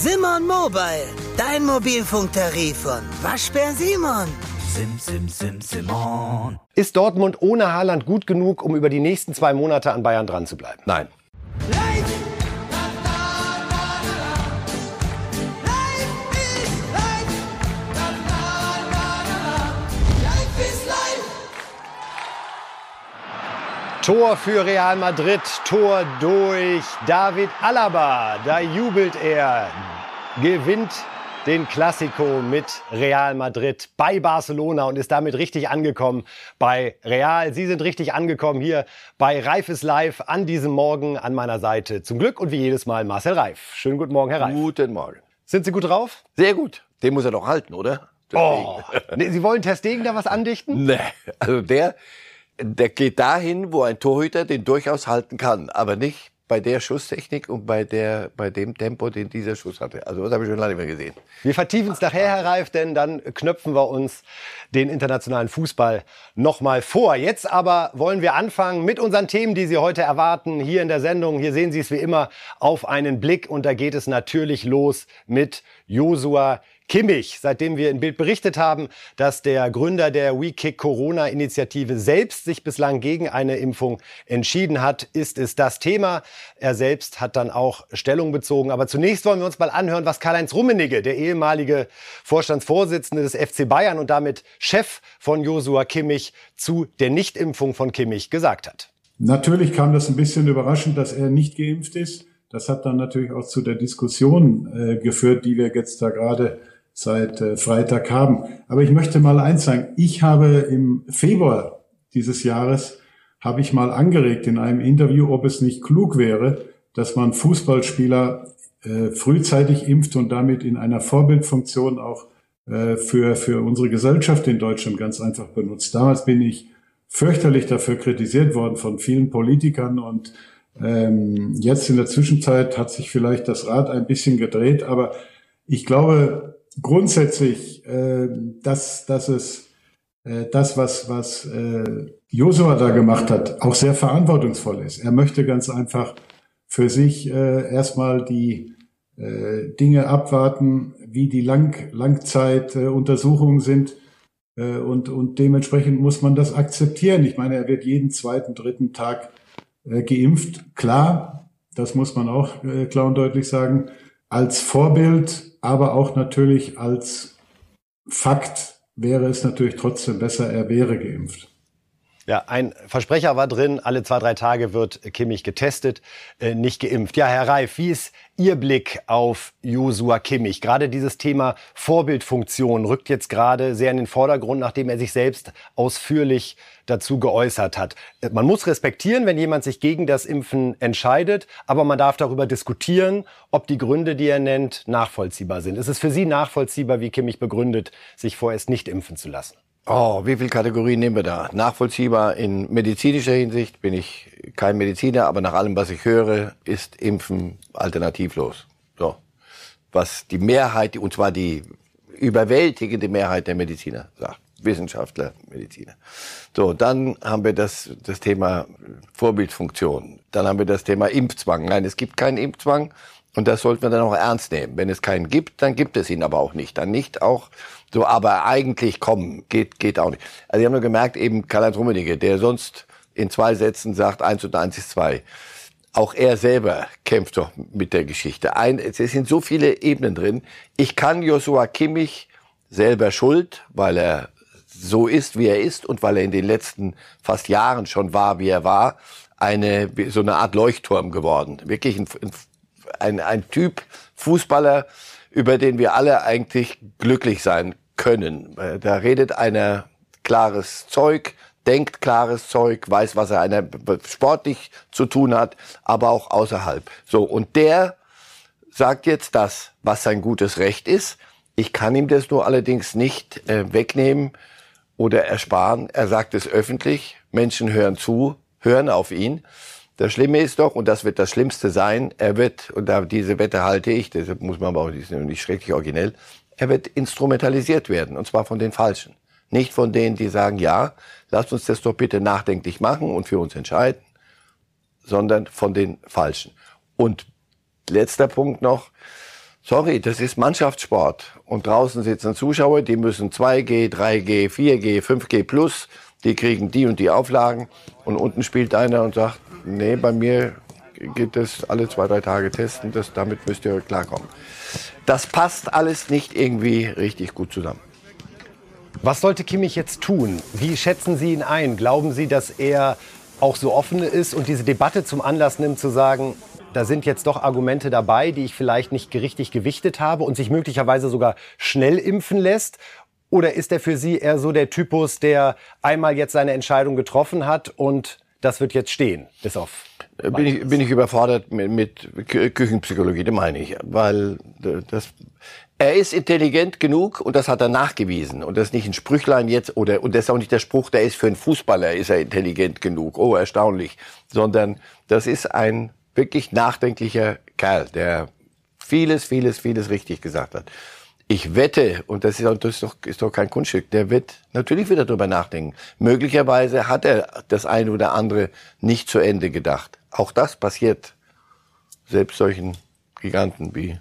Simon Mobile, dein Mobilfunktarif von Waschbär Simon. Sim, sim, sim, Simon. Ist Dortmund ohne Haaland gut genug, um über die nächsten zwei Monate an Bayern dran zu bleiben? Nein. Tor für Real Madrid, Tor durch David Alaba. Da jubelt er, gewinnt den Classico mit Real Madrid bei Barcelona und ist damit richtig angekommen bei Real. Sie sind richtig angekommen hier bei Reif ist live an diesem Morgen an meiner Seite. Zum Glück und wie jedes Mal Marcel Reif. Schönen guten Morgen, Herr Reif. Guten Morgen. Sind Sie gut drauf? Sehr gut. Den muss er doch halten, oder? Oh, nee, Sie wollen Testegen da was andichten? Nee, also der, der geht dahin, wo ein Torhüter den durchaus halten kann, aber nicht bei der Schusstechnik und bei, der, bei dem Tempo, den dieser Schuss hatte. Also das habe ich schon lange nicht mehr gesehen. Wir vertiefen es nachher, Herr Reif, denn dann knöpfen wir uns den internationalen Fußball nochmal vor. Jetzt aber wollen wir anfangen mit unseren Themen, die Sie heute erwarten, hier in der Sendung. Hier sehen Sie es wie immer auf einen Blick und da geht es natürlich los mit Josua Kimmich, seitdem wir in Bild berichtet haben, dass der Gründer der WeKick Corona-Initiative selbst sich bislang gegen eine Impfung entschieden hat, ist es das Thema. Er selbst hat dann auch Stellung bezogen. Aber zunächst wollen wir uns mal anhören, was Karl-Heinz Rummenigge, der ehemalige Vorstandsvorsitzende des FC Bayern und damit Chef von Josua Kimmich, zu der Nichtimpfung von Kimmich gesagt hat. Natürlich kam das ein bisschen überraschend, dass er nicht geimpft ist. Das hat dann natürlich auch zu der Diskussion äh, geführt, die wir jetzt da gerade seit äh, Freitag haben. Aber ich möchte mal eins sagen. Ich habe im Februar dieses Jahres, habe ich mal angeregt in einem Interview, ob es nicht klug wäre, dass man Fußballspieler äh, frühzeitig impft und damit in einer Vorbildfunktion auch äh, für, für unsere Gesellschaft in Deutschland ganz einfach benutzt. Damals bin ich fürchterlich dafür kritisiert worden von vielen Politikern und ähm, jetzt in der Zwischenzeit hat sich vielleicht das Rad ein bisschen gedreht, aber ich glaube, grundsätzlich, äh, dass, dass es äh, das, was, was äh, Josua da gemacht hat, auch sehr verantwortungsvoll ist. Er möchte ganz einfach für sich äh, erstmal die äh, Dinge abwarten, wie die Lang Langzeituntersuchungen äh, sind. Äh, und, und dementsprechend muss man das akzeptieren. Ich meine, er wird jeden zweiten, dritten Tag äh, geimpft. Klar, das muss man auch äh, klar und deutlich sagen. Als Vorbild aber auch natürlich als Fakt wäre es natürlich trotzdem besser, er wäre geimpft. Ja, ein Versprecher war drin, alle zwei, drei Tage wird Kimmich getestet, äh, nicht geimpft. Ja, Herr Reif, wie ist Ihr Blick auf Josua Kimmich? Gerade dieses Thema Vorbildfunktion rückt jetzt gerade sehr in den Vordergrund, nachdem er sich selbst ausführlich dazu geäußert hat. Man muss respektieren, wenn jemand sich gegen das Impfen entscheidet, aber man darf darüber diskutieren, ob die Gründe, die er nennt, nachvollziehbar sind. Ist es für Sie nachvollziehbar, wie Kimmich begründet, sich vorerst nicht impfen zu lassen? Oh, wie viele Kategorien nehmen wir da? Nachvollziehbar in medizinischer Hinsicht bin ich kein Mediziner, aber nach allem, was ich höre, ist Impfen alternativlos. So. Was die Mehrheit, und zwar die überwältigende Mehrheit der Mediziner sagt. Wissenschaftler, Mediziner. So, dann haben wir das, das Thema Vorbildfunktion. Dann haben wir das Thema Impfzwang. Nein, es gibt keinen Impfzwang. Und das sollten wir dann auch ernst nehmen. Wenn es keinen gibt, dann gibt es ihn aber auch nicht. Dann nicht auch so, aber eigentlich kommen, geht, geht auch nicht. Also, Sie haben nur gemerkt, eben Karl-Heinz Rummenigge, der sonst in zwei Sätzen sagt, eins und eins ist zwei. Auch er selber kämpft doch mit der Geschichte. Ein, es sind so viele Ebenen drin. Ich kann Joshua Kimmich selber schuld, weil er so ist, wie er ist und weil er in den letzten fast Jahren schon war, wie er war, eine, so eine Art Leuchtturm geworden. Wirklich ein, ein, ein Typ Fußballer, über den wir alle eigentlich glücklich sein können. Da redet einer klares Zeug, denkt klares Zeug, weiß, was er einer sportlich zu tun hat, aber auch außerhalb. So, und der sagt jetzt das, was sein gutes Recht ist. Ich kann ihm das nur allerdings nicht äh, wegnehmen oder ersparen. Er sagt es öffentlich. Menschen hören zu, hören auf ihn. Das Schlimme ist doch, und das wird das Schlimmste sein, er wird, und da diese Wette halte ich, deshalb muss man aber auch, die ist nicht schrecklich originell, er wird instrumentalisiert werden, und zwar von den Falschen. Nicht von denen, die sagen, ja, lasst uns das doch bitte nachdenklich machen und für uns entscheiden, sondern von den Falschen. Und letzter Punkt noch, Sorry, das ist Mannschaftssport. Und draußen sitzen Zuschauer, die müssen 2G, 3G, 4G, 5G plus, die kriegen die und die Auflagen. Und unten spielt einer und sagt, nee, bei mir geht es alle zwei, drei Tage testen, das, damit müsst ihr klarkommen. Das passt alles nicht irgendwie richtig gut zusammen. Was sollte Kimmich jetzt tun? Wie schätzen Sie ihn ein? Glauben Sie, dass er auch so offen ist und diese Debatte zum Anlass nimmt, zu sagen, da sind jetzt doch Argumente dabei, die ich vielleicht nicht richtig gewichtet habe und sich möglicherweise sogar schnell impfen lässt? Oder ist er für Sie eher so der Typus, der einmal jetzt seine Entscheidung getroffen hat und das wird jetzt stehen, bis auf. Bin ich, bin ich überfordert mit, mit Küchenpsychologie, das meine ich. Weil das, er ist intelligent genug und das hat er nachgewiesen. Und das ist nicht ein Sprüchlein jetzt, oder, und das ist auch nicht der Spruch, der ist für einen Fußballer, ist er intelligent genug. Oh, erstaunlich. Sondern das ist ein wirklich nachdenklicher Kerl, der vieles, vieles, vieles richtig gesagt hat. Ich wette, und das ist, das ist, doch, ist doch kein Kunststück, der wird natürlich wieder drüber nachdenken. Möglicherweise hat er das eine oder andere nicht zu Ende gedacht. Auch das passiert selbst solchen Giganten wie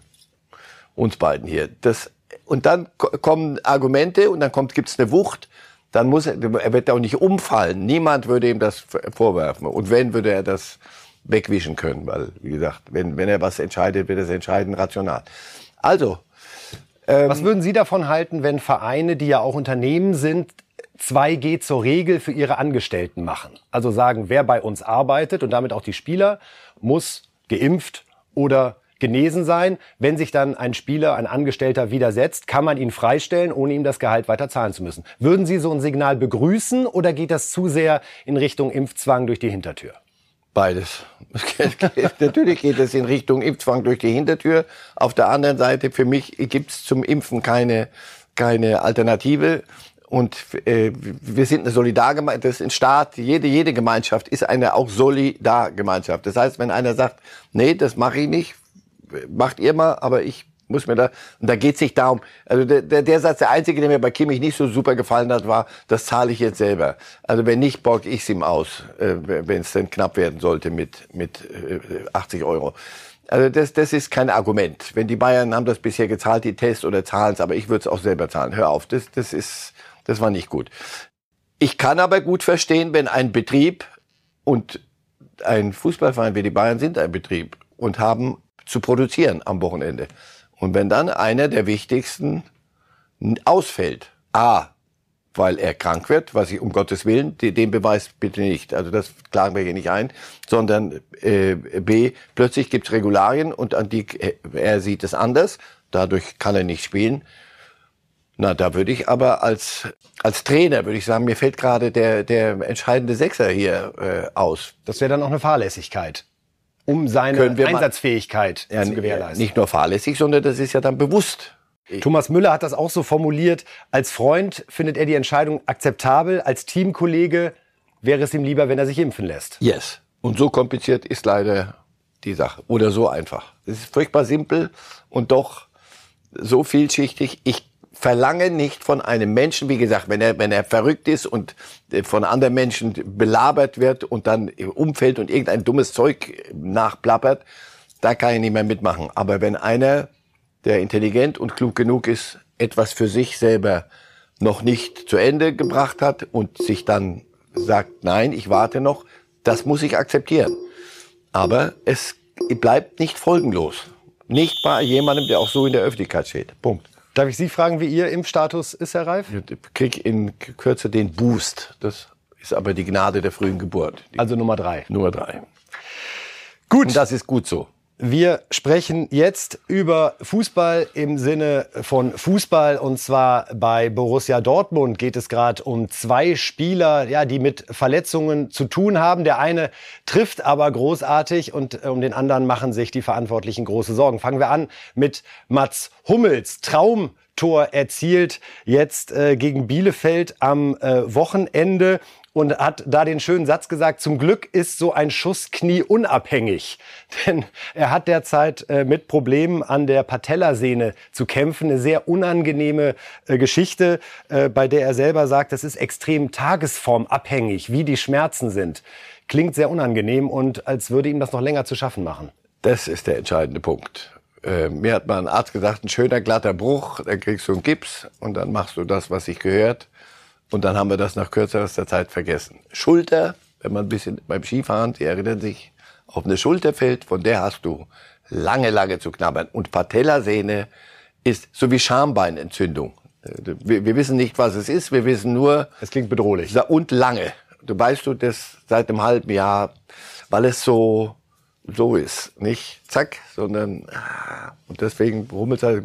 uns beiden hier. Das, und dann kommen Argumente und dann kommt, gibt's eine Wucht. Dann muss er, er wird auch nicht umfallen. Niemand würde ihm das vorwerfen. Und wenn, würde er das wegwischen können, weil, wie gesagt, wenn, wenn er was entscheidet, wird er es entscheiden rational. Also, ähm, Was würden Sie davon halten, wenn Vereine, die ja auch Unternehmen sind, 2G zur Regel für ihre Angestellten machen? Also sagen, wer bei uns arbeitet und damit auch die Spieler, muss geimpft oder genesen sein. Wenn sich dann ein Spieler, ein Angestellter widersetzt, kann man ihn freistellen, ohne ihm das Gehalt weiter zahlen zu müssen. Würden Sie so ein Signal begrüßen oder geht das zu sehr in Richtung Impfzwang durch die Hintertür? Beides. Natürlich geht es in Richtung Impfzwang durch die Hintertür. Auf der anderen Seite, für mich gibt es zum Impfen keine, keine Alternative. Und äh, wir sind eine Solidargemeinschaft, das ist ein Staat, jede, jede Gemeinschaft ist eine auch Solidargemeinschaft. Das heißt, wenn einer sagt, nee, das mache ich nicht, macht ihr mal, aber ich muss mir da, und da geht es nicht darum, also der, der, der Satz, der einzige, der mir bei Kimmich nicht so super gefallen hat, war, das zahle ich jetzt selber. Also wenn nicht, borg ich's ihm aus, äh, wenn es denn knapp werden sollte mit, mit äh, 80 Euro. Also das, das ist kein Argument. Wenn die Bayern haben das bisher gezahlt, die Tests oder zahlen's, aber ich würde es auch selber zahlen. Hör auf, das, das ist, das war nicht gut. Ich kann aber gut verstehen, wenn ein Betrieb und ein Fußballverein wie die Bayern sind ein Betrieb und haben zu produzieren am Wochenende. Und wenn dann einer der wichtigsten ausfällt, A, weil er krank wird, was ich um Gottes Willen, den Beweis bitte nicht, also das klagen wir hier nicht ein, sondern äh, B, plötzlich gibt's Regularien und an die, äh, er sieht es anders, dadurch kann er nicht spielen. Na, da würde ich aber als, als Trainer, würde ich sagen, mir fällt gerade der, der entscheidende Sechser hier äh, aus. Das wäre dann auch eine Fahrlässigkeit um seine Einsatzfähigkeit ja, zu gewährleisten. Nicht nur fahrlässig, sondern das ist ja dann bewusst. Thomas Müller hat das auch so formuliert. Als Freund findet er die Entscheidung akzeptabel. Als Teamkollege wäre es ihm lieber, wenn er sich impfen lässt. Yes. Und so kompliziert ist leider die Sache. Oder so einfach. Es ist furchtbar simpel und doch so vielschichtig. Ich verlange nicht von einem Menschen, wie gesagt, wenn er, wenn er verrückt ist und äh, von anderen Menschen belabert wird und dann umfällt und irgendein dummes Zeug nachplappert, da kann ich nicht mehr mitmachen. Aber wenn einer, der intelligent und klug genug ist, etwas für sich selber noch nicht zu Ende gebracht hat und sich dann sagt, nein, ich warte noch, das muss ich akzeptieren. Aber es bleibt nicht folgenlos. Nicht bei jemandem, der auch so in der Öffentlichkeit steht. Punkt. Darf ich Sie fragen, wie Ihr Impfstatus ist, Herr Reif? Ich krieg in Kürze den Boost. Das ist aber die Gnade der frühen Geburt. Die also Nummer drei. Nummer drei. Gut. Und das ist gut so. Wir sprechen jetzt über Fußball im Sinne von Fußball und zwar bei Borussia Dortmund geht es gerade um zwei Spieler, ja, die mit Verletzungen zu tun haben. Der eine trifft aber großartig und äh, um den anderen machen sich die Verantwortlichen große Sorgen. Fangen wir an mit Mats Hummels. Traumtor erzielt jetzt äh, gegen Bielefeld am äh, Wochenende und hat da den schönen Satz gesagt, zum Glück ist so ein Schuss knieunabhängig. Denn er hat derzeit äh, mit Problemen an der Patellasehne zu kämpfen. Eine sehr unangenehme äh, Geschichte, äh, bei der er selber sagt, das ist extrem tagesformabhängig, wie die Schmerzen sind. Klingt sehr unangenehm und als würde ihm das noch länger zu schaffen machen. Das ist der entscheidende Punkt. Äh, mir hat mal ein Arzt gesagt, ein schöner glatter Bruch, dann kriegst du einen Gips und dann machst du das, was sich gehört. Und dann haben wir das nach kürzester Zeit vergessen. Schulter, wenn man ein bisschen beim Skifahren, die erinnern sich, auf eine Schulter fällt, von der hast du lange, lange zu knabbern. Und Patellasehne ist so wie Schambeinentzündung. Wir, wir wissen nicht, was es ist, wir wissen nur. Es klingt bedrohlich. Und lange. Du weißt du das seit einem halben Jahr, weil es so, so ist. Nicht zack, sondern, ah, und deswegen Hummels hat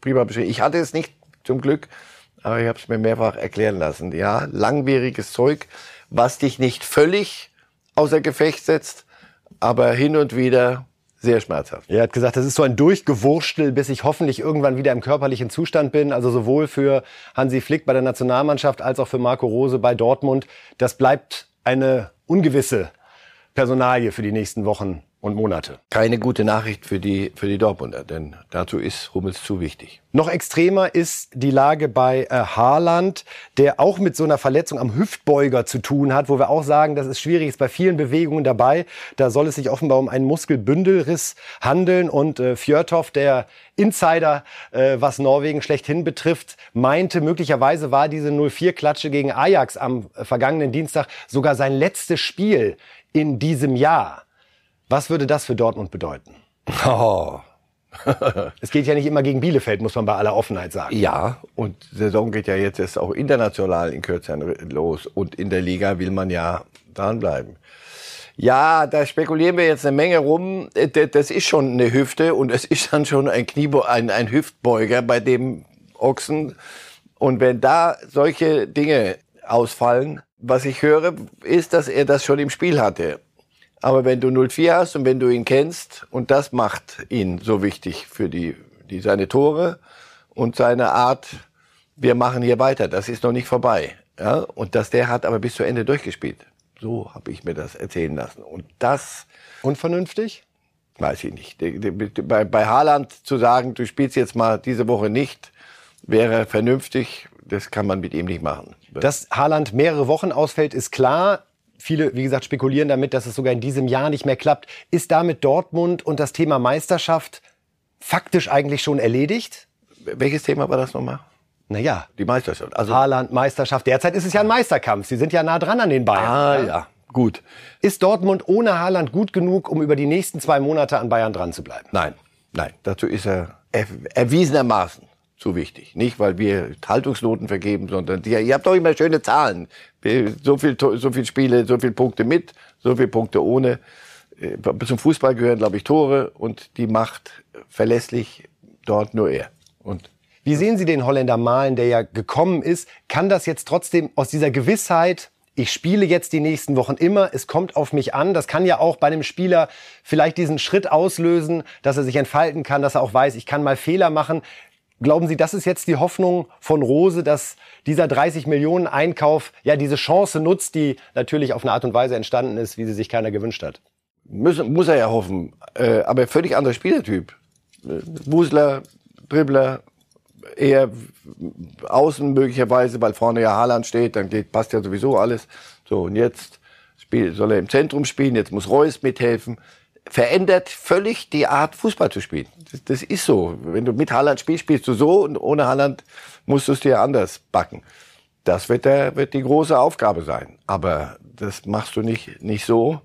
prima beschrieben. Ich hatte es nicht, zum Glück, aber ich habe es mir mehrfach erklären lassen. Ja, langwieriges Zeug, was dich nicht völlig außer Gefecht setzt, aber hin und wieder sehr schmerzhaft. Er hat gesagt, das ist so ein Durchgewurstel, bis ich hoffentlich irgendwann wieder im körperlichen Zustand bin. Also sowohl für Hansi Flick bei der Nationalmannschaft als auch für Marco Rose bei Dortmund. Das bleibt eine ungewisse Personalie für die nächsten Wochen und Monate. Keine gute Nachricht für die, für die Dortmunder, denn dazu ist Hummels zu wichtig. Noch extremer ist die Lage bei äh, Haaland, der auch mit so einer Verletzung am Hüftbeuger zu tun hat, wo wir auch sagen, das ist schwierig, ist bei vielen Bewegungen dabei. Da soll es sich offenbar um einen Muskelbündelriss handeln und äh, Fjörtoff, der Insider, äh, was Norwegen schlechthin betrifft, meinte, möglicherweise war diese 0-4-Klatsche gegen Ajax am äh, vergangenen Dienstag sogar sein letztes Spiel in diesem Jahr. Was würde das für Dortmund bedeuten? Oh. es geht ja nicht immer gegen Bielefeld, muss man bei aller Offenheit sagen. Ja, und die Saison geht ja jetzt erst auch international in Kürze los. Und in der Liga will man ja dranbleiben. Ja, da spekulieren wir jetzt eine Menge rum. Das ist schon eine Hüfte und es ist dann schon ein Kniebo ein, ein Hüftbeuger bei dem Ochsen. Und wenn da solche Dinge ausfallen, was ich höre, ist, dass er das schon im Spiel hatte. Aber wenn du 0-4 hast und wenn du ihn kennst, und das macht ihn so wichtig für die, die, seine Tore und seine Art, wir machen hier weiter, das ist noch nicht vorbei. Ja? Und dass der hat aber bis zu Ende durchgespielt. So habe ich mir das erzählen lassen. Und das. Unvernünftig? Weiß ich nicht. Bei, bei Haaland zu sagen, du spielst jetzt mal diese Woche nicht, wäre vernünftig. Das kann man mit ihm nicht machen. Dass Haaland mehrere Wochen ausfällt, ist klar. Viele, wie gesagt, spekulieren damit, dass es sogar in diesem Jahr nicht mehr klappt. Ist damit Dortmund und das Thema Meisterschaft faktisch eigentlich schon erledigt? Welches Thema war das nochmal? Naja. Die Meisterschaft. Also Haaland, Meisterschaft. Derzeit ist es ja ein Meisterkampf. Sie sind ja nah dran an den Bayern. Ah, ja. ja. Gut. Ist Dortmund ohne Haaland gut genug, um über die nächsten zwei Monate an Bayern dran zu bleiben? Nein. Nein. Dazu ist er erwiesenermaßen zu wichtig. Nicht, weil wir Haltungsnoten vergeben, sondern die, ihr habt doch immer schöne Zahlen. So viel, so viel Spiele, so viel Punkte mit, so viel Punkte ohne. Äh, zum Fußball gehören, glaube ich, Tore und die macht verlässlich dort nur er. Und wie sehen Sie den Holländer Malen, der ja gekommen ist? Kann das jetzt trotzdem aus dieser Gewissheit, ich spiele jetzt die nächsten Wochen immer, es kommt auf mich an. Das kann ja auch bei einem Spieler vielleicht diesen Schritt auslösen, dass er sich entfalten kann, dass er auch weiß, ich kann mal Fehler machen. Glauben Sie, das ist jetzt die Hoffnung von Rose, dass dieser 30 Millionen Einkauf ja diese Chance nutzt, die natürlich auf eine Art und Weise entstanden ist, wie sie sich keiner gewünscht hat? Muss, muss er ja hoffen. Äh, aber völlig anderer Spielertyp. Äh, Wusler, Dribbler, eher außen möglicherweise, weil vorne ja Haaland steht, dann geht, passt ja sowieso alles. So, und jetzt soll er im Zentrum spielen, jetzt muss Reus mithelfen verändert völlig die Art, Fußball zu spielen. Das, das, ist so. Wenn du mit Haaland spielst, spielst du so und ohne Haaland musst du es dir anders backen. Das wird, der, wird die große Aufgabe sein. Aber das machst du nicht, nicht so.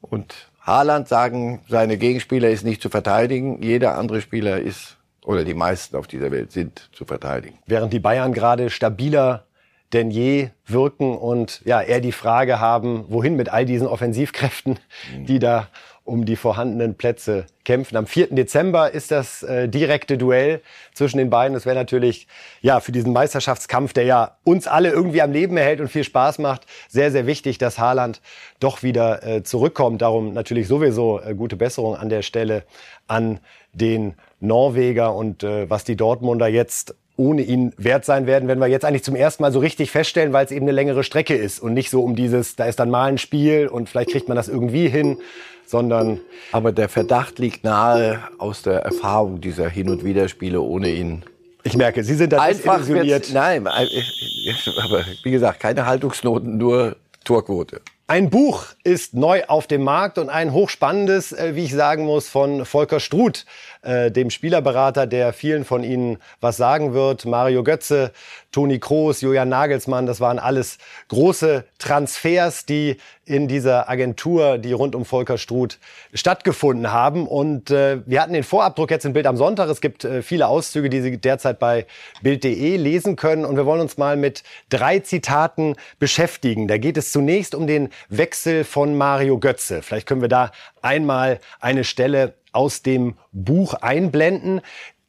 Und Haaland sagen, seine Gegenspieler ist nicht zu verteidigen. Jeder andere Spieler ist, oder die meisten auf dieser Welt sind zu verteidigen. Während die Bayern gerade stabiler denn je wirken und ja, eher die Frage haben, wohin mit all diesen Offensivkräften, die da um die vorhandenen Plätze kämpfen. Am 4. Dezember ist das äh, direkte Duell zwischen den beiden. Das wäre natürlich ja für diesen Meisterschaftskampf, der ja uns alle irgendwie am Leben erhält und viel Spaß macht, sehr sehr wichtig, dass Haaland doch wieder äh, zurückkommt. Darum natürlich sowieso äh, gute Besserung an der Stelle an den Norweger und äh, was die Dortmunder jetzt ohne ihn wert sein werden, werden wir jetzt eigentlich zum ersten Mal so richtig feststellen, weil es eben eine längere Strecke ist und nicht so um dieses, da ist dann mal ein Spiel und vielleicht kriegt man das irgendwie hin, sondern. Aber der Verdacht liegt nahe aus der Erfahrung dieser Hin- und Wiederspiele ohne ihn. Ich merke, Sie sind da einfach isoliert. Nein, aber wie gesagt, keine Haltungsnoten, nur Torquote. Ein Buch ist neu auf dem Markt und ein hochspannendes, äh, wie ich sagen muss, von Volker Struth äh, dem Spielerberater, der vielen von Ihnen was sagen wird. Mario Götze, Toni Kroos, Julian Nagelsmann, das waren alles große Transfers, die in dieser Agentur, die rund um Volker Struth stattgefunden haben. Und äh, wir hatten den Vorabdruck jetzt im Bild am Sonntag. Es gibt äh, viele Auszüge, die Sie derzeit bei Bild.de lesen können. Und wir wollen uns mal mit drei Zitaten beschäftigen. Da geht es zunächst um den Wechsel von Mario Götze. Vielleicht können wir da einmal eine Stelle aus dem Buch einblenden.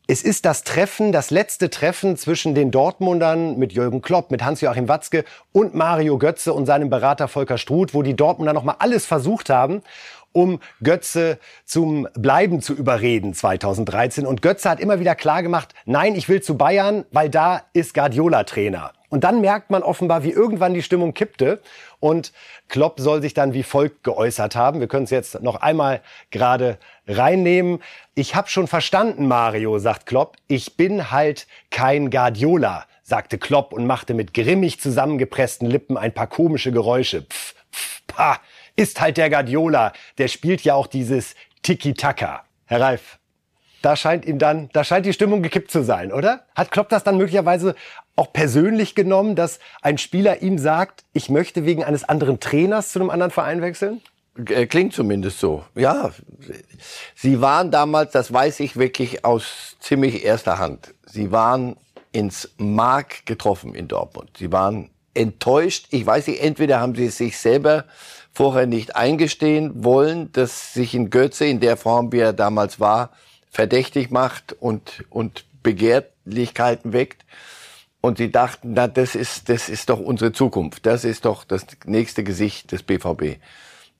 Es ist das Treffen, das letzte Treffen zwischen den Dortmundern mit Jürgen Klopp, mit Hans-Joachim Watzke und Mario Götze und seinem Berater Volker Struth, wo die Dortmunder nochmal alles versucht haben, um Götze zum Bleiben zu überreden 2013. Und Götze hat immer wieder klar gemacht, nein, ich will zu Bayern, weil da ist Guardiola Trainer. Und dann merkt man offenbar, wie irgendwann die Stimmung kippte. Und Klopp soll sich dann wie folgt geäußert haben. Wir können es jetzt noch einmal gerade reinnehmen. Ich habe schon verstanden, Mario, sagt Klopp. Ich bin halt kein Guardiola, sagte Klopp und machte mit grimmig zusammengepressten Lippen ein paar komische Geräusche. Pff, pff, pah, ist halt der Guardiola. Der spielt ja auch dieses Tiki-Taka. Herr Reif, da scheint ihm dann, da scheint die Stimmung gekippt zu sein, oder? Hat Klopp das dann möglicherweise auch persönlich genommen, dass ein Spieler ihm sagt, ich möchte wegen eines anderen Trainers zu einem anderen Verein wechseln? Äh, klingt zumindest so. Ja, sie waren damals, das weiß ich wirklich aus ziemlich erster Hand. Sie waren ins Mark getroffen in Dortmund. Sie waren enttäuscht. Ich weiß nicht, entweder haben sie es sich selber vorher nicht eingestehen wollen, dass sich ein Götze in der Form, wie er damals war, verdächtig macht und, und Begehrlichkeiten weckt. Und sie dachten, na, das ist, das ist doch unsere Zukunft. Das ist doch das nächste Gesicht des BVB.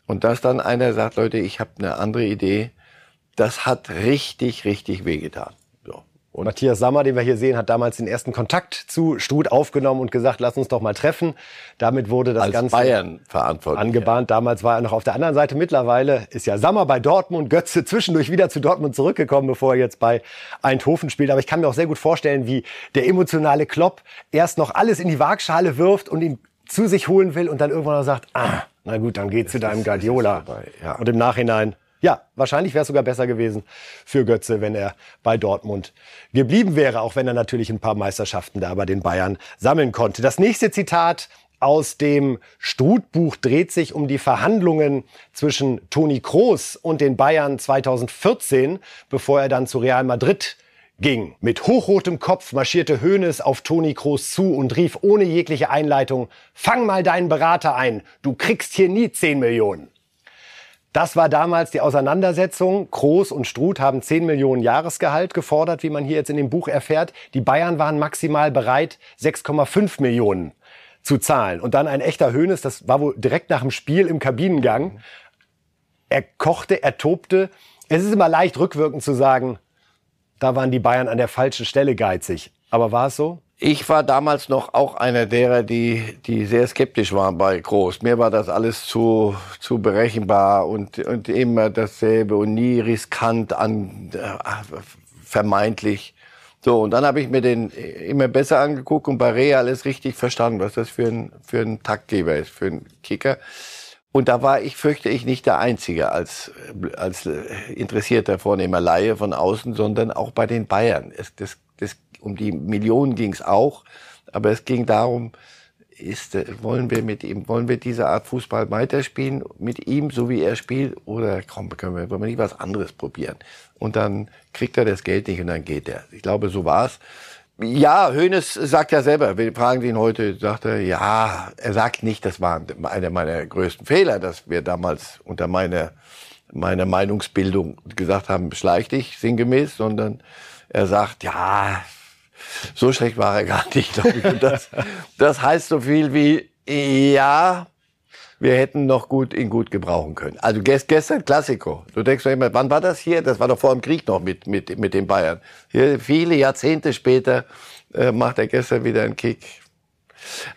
Und dass dann einer sagt, Leute, ich habe eine andere Idee, das hat richtig, richtig wehgetan. Und Matthias Sammer, den wir hier sehen, hat damals den ersten Kontakt zu Struth aufgenommen und gesagt, lass uns doch mal treffen. Damit wurde das Als Ganze Bayern verantwortlich. angebahnt. Damals war er noch auf der anderen Seite. Mittlerweile ist ja Sammer bei Dortmund, Götze zwischendurch wieder zu Dortmund zurückgekommen, bevor er jetzt bei Eindhoven spielt. Aber ich kann mir auch sehr gut vorstellen, wie der emotionale Klopp erst noch alles in die Waagschale wirft und ihn zu sich holen will und dann irgendwann noch sagt, ah, na gut, dann geh zu deinem Guardiola. Ja. Und im Nachhinein ja, wahrscheinlich wäre es sogar besser gewesen für Götze, wenn er bei Dortmund geblieben wäre, auch wenn er natürlich ein paar Meisterschaften da bei den Bayern sammeln konnte. Das nächste Zitat aus dem Struth-Buch dreht sich um die Verhandlungen zwischen Toni Kroos und den Bayern 2014, bevor er dann zu Real Madrid ging. Mit hochrotem Kopf marschierte Hoeneß auf Toni Kroos zu und rief ohne jegliche Einleitung, fang mal deinen Berater ein, du kriegst hier nie 10 Millionen. Das war damals die Auseinandersetzung. Kroos und Struth haben 10 Millionen Jahresgehalt gefordert, wie man hier jetzt in dem Buch erfährt. Die Bayern waren maximal bereit, 6,5 Millionen zu zahlen. Und dann ein echter Hönes, das war wohl direkt nach dem Spiel im Kabinengang. Er kochte, er tobte. Es ist immer leicht rückwirkend zu sagen, da waren die Bayern an der falschen Stelle geizig. Aber war es so? Ich war damals noch auch einer derer, die, die sehr skeptisch waren bei Groß. Mir war das alles zu, zu berechenbar und, und immer dasselbe und nie riskant an, äh, vermeintlich. So, und dann habe ich mir den immer besser angeguckt und bei Real alles richtig verstanden, was das für ein, für ein Taktgeber ist, für ein Kicker. Und da war ich, fürchte ich, nicht der Einzige als, als interessierter Vornehmer Laie von außen, sondern auch bei den Bayern. Es, das um die Millionen ging es auch, aber es ging darum, ist, äh, wollen wir mit ihm, wollen wir diese Art Fußball weiterspielen mit ihm, so wie er spielt, oder komm, können wir, wollen wir nicht was anderes probieren? Und dann kriegt er das Geld nicht und dann geht er. Ich glaube, so war's. Ja, Hoeneß sagt ja selber, wir fragen ihn heute, sagt er, ja, er sagt nicht, das war einer meiner größten Fehler, dass wir damals unter meiner, meiner Meinungsbildung gesagt haben, schleich dich, sinngemäß, sondern er sagt, ja, so schlecht war er gar nicht, glaube ich. Und das, das heißt so viel wie, ja, wir hätten noch gut ihn gut gebrauchen können. Also gestern Klassiko. Du denkst doch immer, wann war das hier? Das war doch vor dem Krieg noch mit, mit, mit den Bayern. Hier, viele Jahrzehnte später äh, macht er gestern wieder einen Kick.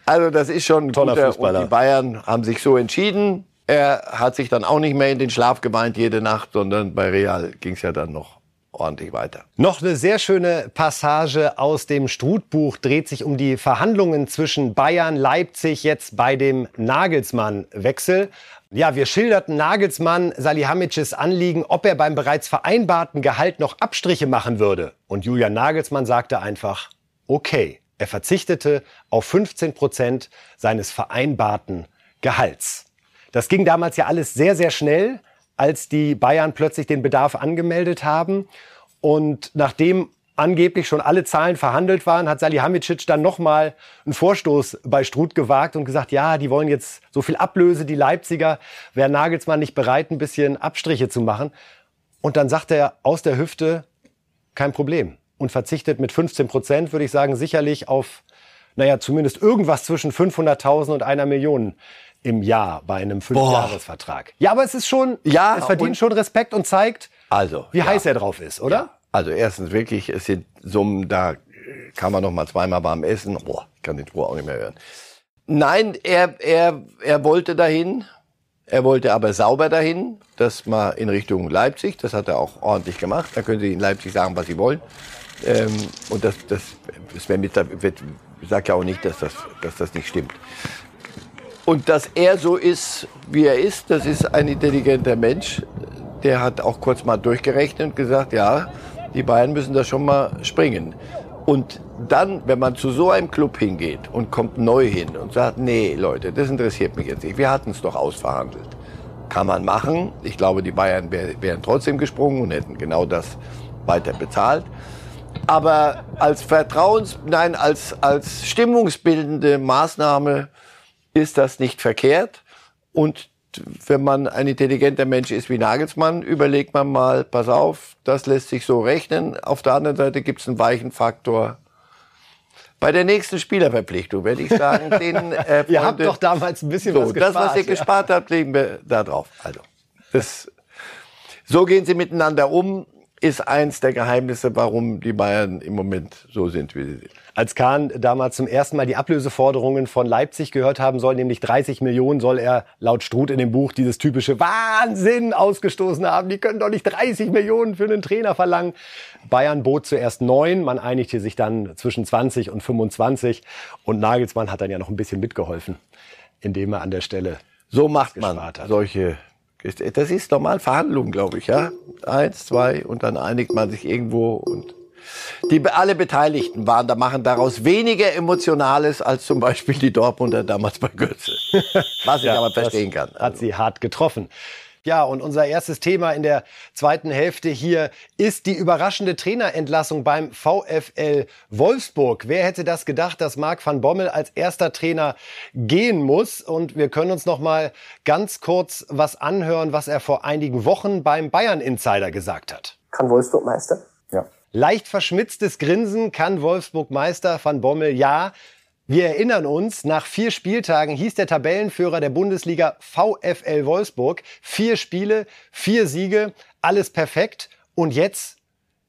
Also das ist schon ein Toller guter. Fußballer. Und die Bayern haben sich so entschieden. Er hat sich dann auch nicht mehr in den Schlaf geweint jede Nacht, sondern bei Real ging es ja dann noch ordentlich weiter. Noch eine sehr schöne Passage aus dem Strutbuch dreht sich um die Verhandlungen zwischen Bayern, Leipzig jetzt bei dem Nagelsmann-Wechsel. Ja, wir schilderten Nagelsmann Salihamidzics Anliegen, ob er beim bereits vereinbarten Gehalt noch Abstriche machen würde. Und Julian Nagelsmann sagte einfach, okay. Er verzichtete auf 15 Prozent seines vereinbarten Gehalts. Das ging damals ja alles sehr, sehr schnell, als die Bayern plötzlich den Bedarf angemeldet haben. Und nachdem angeblich schon alle Zahlen verhandelt waren, hat Salihamidzic dann nochmal einen Vorstoß bei Struth gewagt und gesagt, ja, die wollen jetzt so viel Ablöse, die Leipziger, wäre Nagelsmann nicht bereit, ein bisschen Abstriche zu machen. Und dann sagt er aus der Hüfte, kein Problem. Und verzichtet mit 15 Prozent, würde ich sagen, sicherlich auf, naja, zumindest irgendwas zwischen 500.000 und einer Million im Jahr bei einem Fünfjahresvertrag. Ja, aber es ist schon, Ja, es verdient schon Respekt und zeigt, Also, wie ja. heiß er drauf ist, oder? Also erstens wirklich, es sind Summen, da kann man noch mal zweimal warm essen. Boah, ich kann den Spruch auch nicht mehr hören. Nein, er, er, er wollte dahin. Er wollte aber sauber dahin, das mal in Richtung Leipzig. Das hat er auch ordentlich gemacht. Da können Sie in Leipzig sagen, was Sie wollen. Ähm, und das, das, das wäre mit, wird, ich sag ja auch nicht, dass das, dass das nicht stimmt. Und dass er so ist, wie er ist, das ist ein intelligenter Mensch. Der hat auch kurz mal durchgerechnet und gesagt, ja, die Bayern müssen da schon mal springen. Und dann, wenn man zu so einem Club hingeht und kommt neu hin und sagt, nee, Leute, das interessiert mich jetzt nicht, wir hatten es doch ausverhandelt. Kann man machen. Ich glaube, die Bayern wär, wären trotzdem gesprungen und hätten genau das weiter bezahlt. Aber als Vertrauens, nein, als, als stimmungsbildende Maßnahme ist das nicht verkehrt. Und wenn man ein intelligenter Mensch ist wie Nagelsmann, überlegt man mal, pass auf, das lässt sich so rechnen. Auf der anderen Seite gibt es einen weichen Faktor. Bei der nächsten Spielerverpflichtung werde ich sagen, den äh, Ihr habt doch damals ein bisschen so, was gespart. das, was ihr ja. gespart habt, legen wir da drauf. Also, das, so gehen sie miteinander um, ist eins der Geheimnisse, warum die Bayern im Moment so sind, wie sie sind. Als Kahn damals zum ersten Mal die Ablöseforderungen von Leipzig gehört haben soll, nämlich 30 Millionen, soll er laut Struth in dem Buch dieses typische Wahnsinn ausgestoßen haben. Die können doch nicht 30 Millionen für einen Trainer verlangen. Bayern bot zuerst neun, man einigte sich dann zwischen 20 und 25 und Nagelsmann hat dann ja noch ein bisschen mitgeholfen, indem er an der Stelle So macht man solche. Das ist normal Verhandlungen, glaube ich, ja. Eins, zwei und dann einigt man sich irgendwo und die alle Beteiligten waren da machen daraus weniger Emotionales als zum Beispiel die Dortmunder damals bei Götze. Was ich aber verstehen kann. Hat sie hart getroffen. Ja, und unser erstes Thema in der zweiten Hälfte hier ist die überraschende Trainerentlassung beim VfL Wolfsburg. Wer hätte das gedacht, dass Marc van Bommel als erster Trainer gehen muss? Und wir können uns noch mal ganz kurz was anhören, was er vor einigen Wochen beim Bayern Insider gesagt hat. Kann Wolfsburg Meister? Ja. Leicht verschmitztes Grinsen kann Wolfsburg Meister van Bommel. Ja, wir erinnern uns, nach vier Spieltagen hieß der Tabellenführer der Bundesliga VfL Wolfsburg. Vier Spiele, vier Siege, alles perfekt. Und jetzt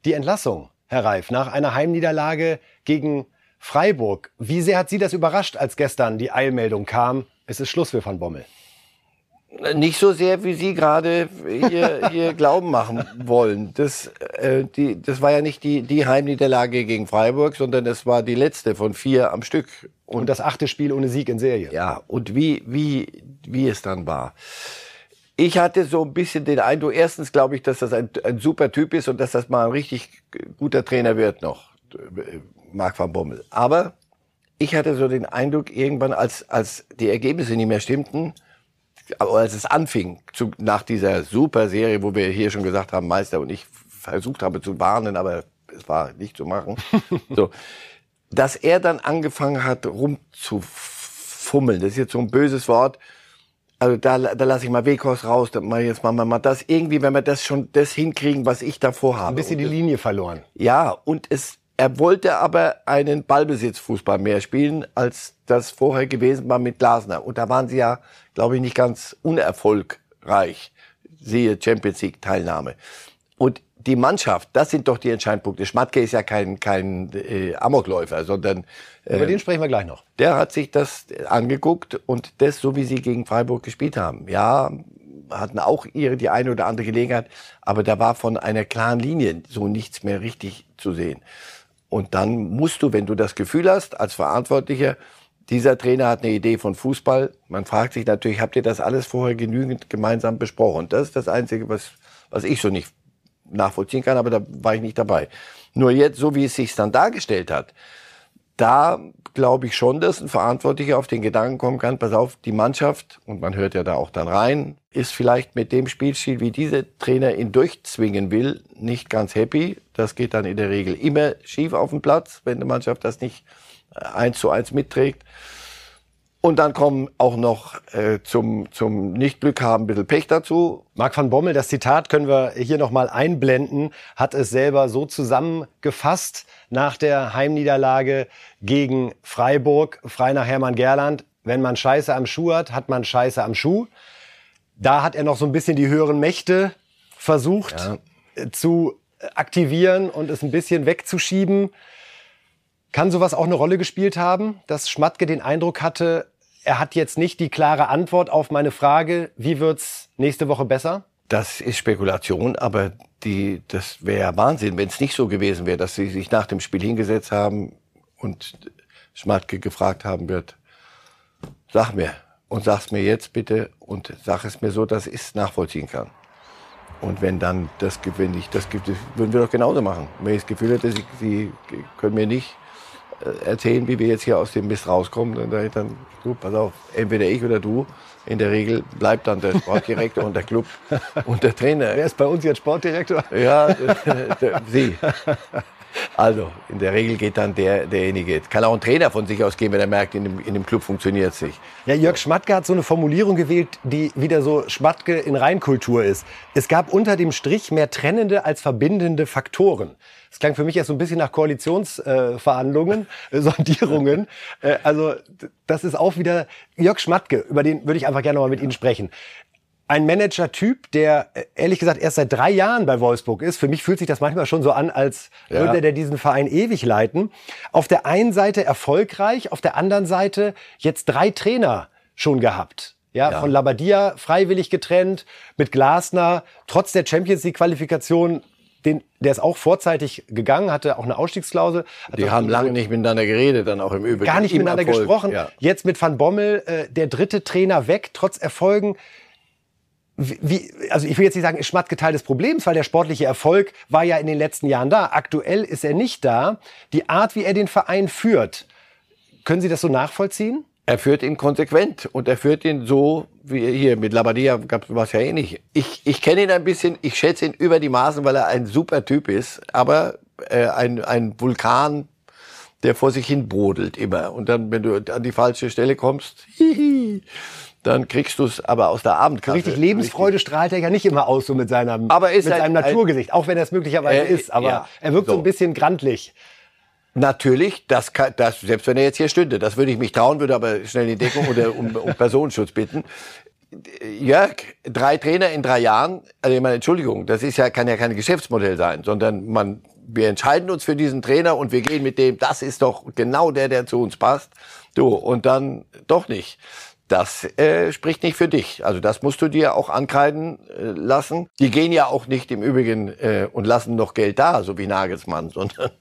die Entlassung, Herr Reif, nach einer Heimniederlage gegen Freiburg. Wie sehr hat Sie das überrascht, als gestern die Eilmeldung kam? Es ist Schluss für Van Bommel. Nicht so sehr, wie Sie gerade hier, hier Glauben machen wollen. Das, äh, die, das war ja nicht die, die Heimniederlage gegen Freiburg, sondern es war die letzte von vier am Stück. Und das achte Spiel ohne Sieg in Serie. Ja, und wie, wie, wie es dann war. Ich hatte so ein bisschen den Eindruck, erstens glaube ich, dass das ein, ein super Typ ist und dass das mal ein richtig guter Trainer wird noch, Marc van Bommel. Aber ich hatte so den Eindruck, irgendwann, als, als die Ergebnisse nicht mehr stimmten, als es anfing, zu, nach dieser super Serie, wo wir hier schon gesagt haben, Meister und ich versucht habe zu warnen, aber es war nicht zu machen, so, dass er dann angefangen hat, rumzufummeln. Das ist jetzt so ein böses Wort. Also da, da lasse ich mal Wekos raus, dann mal jetzt machen wir mal das. Irgendwie, wenn wir das schon das hinkriegen, was ich davor habe. Ein bisschen die Linie verloren. ja, und es, er wollte aber einen Ballbesitzfußball mehr spielen, als das vorher gewesen war mit Glasner. Und da waren sie ja, glaube ich, nicht ganz unerfolgreich. Siehe Champions League Teilnahme. Und die Mannschaft, das sind doch die entscheidenden Punkte. Schmatke ist ja kein, kein äh, Amokläufer, sondern Über den sprechen wir gleich noch. der hat sich das angeguckt und das, so wie sie gegen Freiburg gespielt haben. Ja, hatten auch ihre, die eine oder andere Gelegenheit, aber da war von einer klaren Linie so nichts mehr richtig zu sehen. Und dann musst du, wenn du das Gefühl hast, als Verantwortlicher, dieser Trainer hat eine Idee von Fußball. Man fragt sich natürlich, habt ihr das alles vorher genügend gemeinsam besprochen? Das ist das Einzige, was, was ich so nicht nachvollziehen kann, aber da war ich nicht dabei. Nur jetzt, so wie es sich dann dargestellt hat, da glaube ich schon, dass ein Verantwortlicher auf den Gedanken kommen kann, pass auf, die Mannschaft, und man hört ja da auch dann rein, ist vielleicht mit dem Spielstil, wie dieser Trainer ihn durchzwingen will, nicht ganz happy. Das geht dann in der Regel immer schief auf dem Platz, wenn eine Mannschaft das nicht äh, eins zu eins mitträgt. Und dann kommen auch noch äh, zum, zum Nichtglück haben ein bisschen Pech dazu. Marc van Bommel, das Zitat können wir hier nochmal einblenden, hat es selber so zusammengefasst nach der Heimniederlage gegen Freiburg, frei nach Hermann Gerland. Wenn man Scheiße am Schuh hat, hat man Scheiße am Schuh. Da hat er noch so ein bisschen die höheren Mächte versucht ja. Äh, zu aktivieren und es ein bisschen wegzuschieben. Kann sowas auch eine Rolle gespielt haben, dass Schmatke den Eindruck hatte, er hat jetzt nicht die klare Antwort auf meine Frage, wie wird's nächste Woche besser? Das ist Spekulation, aber die, das wäre ja Wahnsinn, wenn es nicht so gewesen wäre, dass sie sich nach dem Spiel hingesetzt haben und Schmatke gefragt haben wird, sag mir und sag's mir jetzt bitte und sag es mir so, dass ich es nachvollziehen kann. Und wenn dann das, wenn ich das gibt, würden wir doch genauso machen. Wenn ich das Gefühl hätte, sie, sie können mir nicht erzählen, wie wir jetzt hier aus dem Mist rauskommen, dann sage ich dann, du, pass auf, entweder ich oder du. In der Regel bleibt dann der Sportdirektor und der Club und der Trainer. Wer ist bei uns jetzt Sportdirektor? Ja, Sie. Also, in der Regel geht dann der, derjenige, kann auch ein Trainer von sich ausgehen, wenn er merkt, in dem, in dem Club funktioniert es nicht. Ja, Jörg Schmatke hat so eine Formulierung gewählt, die wieder so Schmatke in Reinkultur ist. Es gab unter dem Strich mehr trennende als verbindende Faktoren. Das klang für mich erst so ein bisschen nach Koalitionsverhandlungen, äh, Sondierungen. Äh, also das ist auch wieder Jörg Schmatke, über den würde ich einfach gerne mal mit Ihnen sprechen ein Manager-Typ, der äh, ehrlich gesagt erst seit drei Jahren bei Wolfsburg ist. Für mich fühlt sich das manchmal schon so an, als ja. würde der diesen Verein ewig leiten. Auf der einen Seite erfolgreich, auf der anderen Seite jetzt drei Trainer schon gehabt. Ja, ja. von Labadia freiwillig getrennt, mit Glasner, trotz der Champions League Qualifikation den, der ist auch vorzeitig gegangen, hatte auch eine Ausstiegsklausel. Die haben lange nicht miteinander geredet, dann auch im Übrigen. Gar nicht miteinander Erfolg. gesprochen. Ja. Jetzt mit Van Bommel, äh, der dritte Trainer weg, trotz Erfolgen wie, also ich will jetzt nicht sagen, ist Schmatke Teil des Problems, weil der sportliche Erfolg war ja in den letzten Jahren da. Aktuell ist er nicht da. Die Art, wie er den Verein führt, können Sie das so nachvollziehen? Er führt ihn konsequent und er führt ihn so, wie hier mit Labadia gab es ja ähnlich. Eh ich, ich kenne ihn ein bisschen, ich schätze ihn über die Maßen, weil er ein super Typ ist, aber äh, ein, ein Vulkan, der vor sich hin brodelt immer. Und dann, wenn du an die falsche Stelle kommst, hihi, dann kriegst du es aber aus der Abendkasse. Richtig Lebensfreude Richtig. strahlt er ja nicht immer aus, so mit seinem, aber ist mit seinem ein, Naturgesicht, auch wenn er es möglicherweise äh, ist. Aber ja, er wirkt so. so ein bisschen grantlich. Natürlich, das, kann, das selbst wenn er jetzt hier stünde, das würde ich mich trauen, würde aber schnell in Deckung oder um, um Personenschutz bitten. Jörg, drei Trainer in drei Jahren, also ich meine, Entschuldigung, das ist ja, kann ja kein Geschäftsmodell sein, sondern man, wir entscheiden uns für diesen Trainer und wir gehen mit dem, das ist doch genau der, der zu uns passt. Du, und dann doch nicht das äh, spricht nicht für dich. Also das musst du dir auch ankreiden äh, lassen. Die gehen ja auch nicht im Übrigen äh, und lassen noch Geld da, so wie Nagelsmann, sondern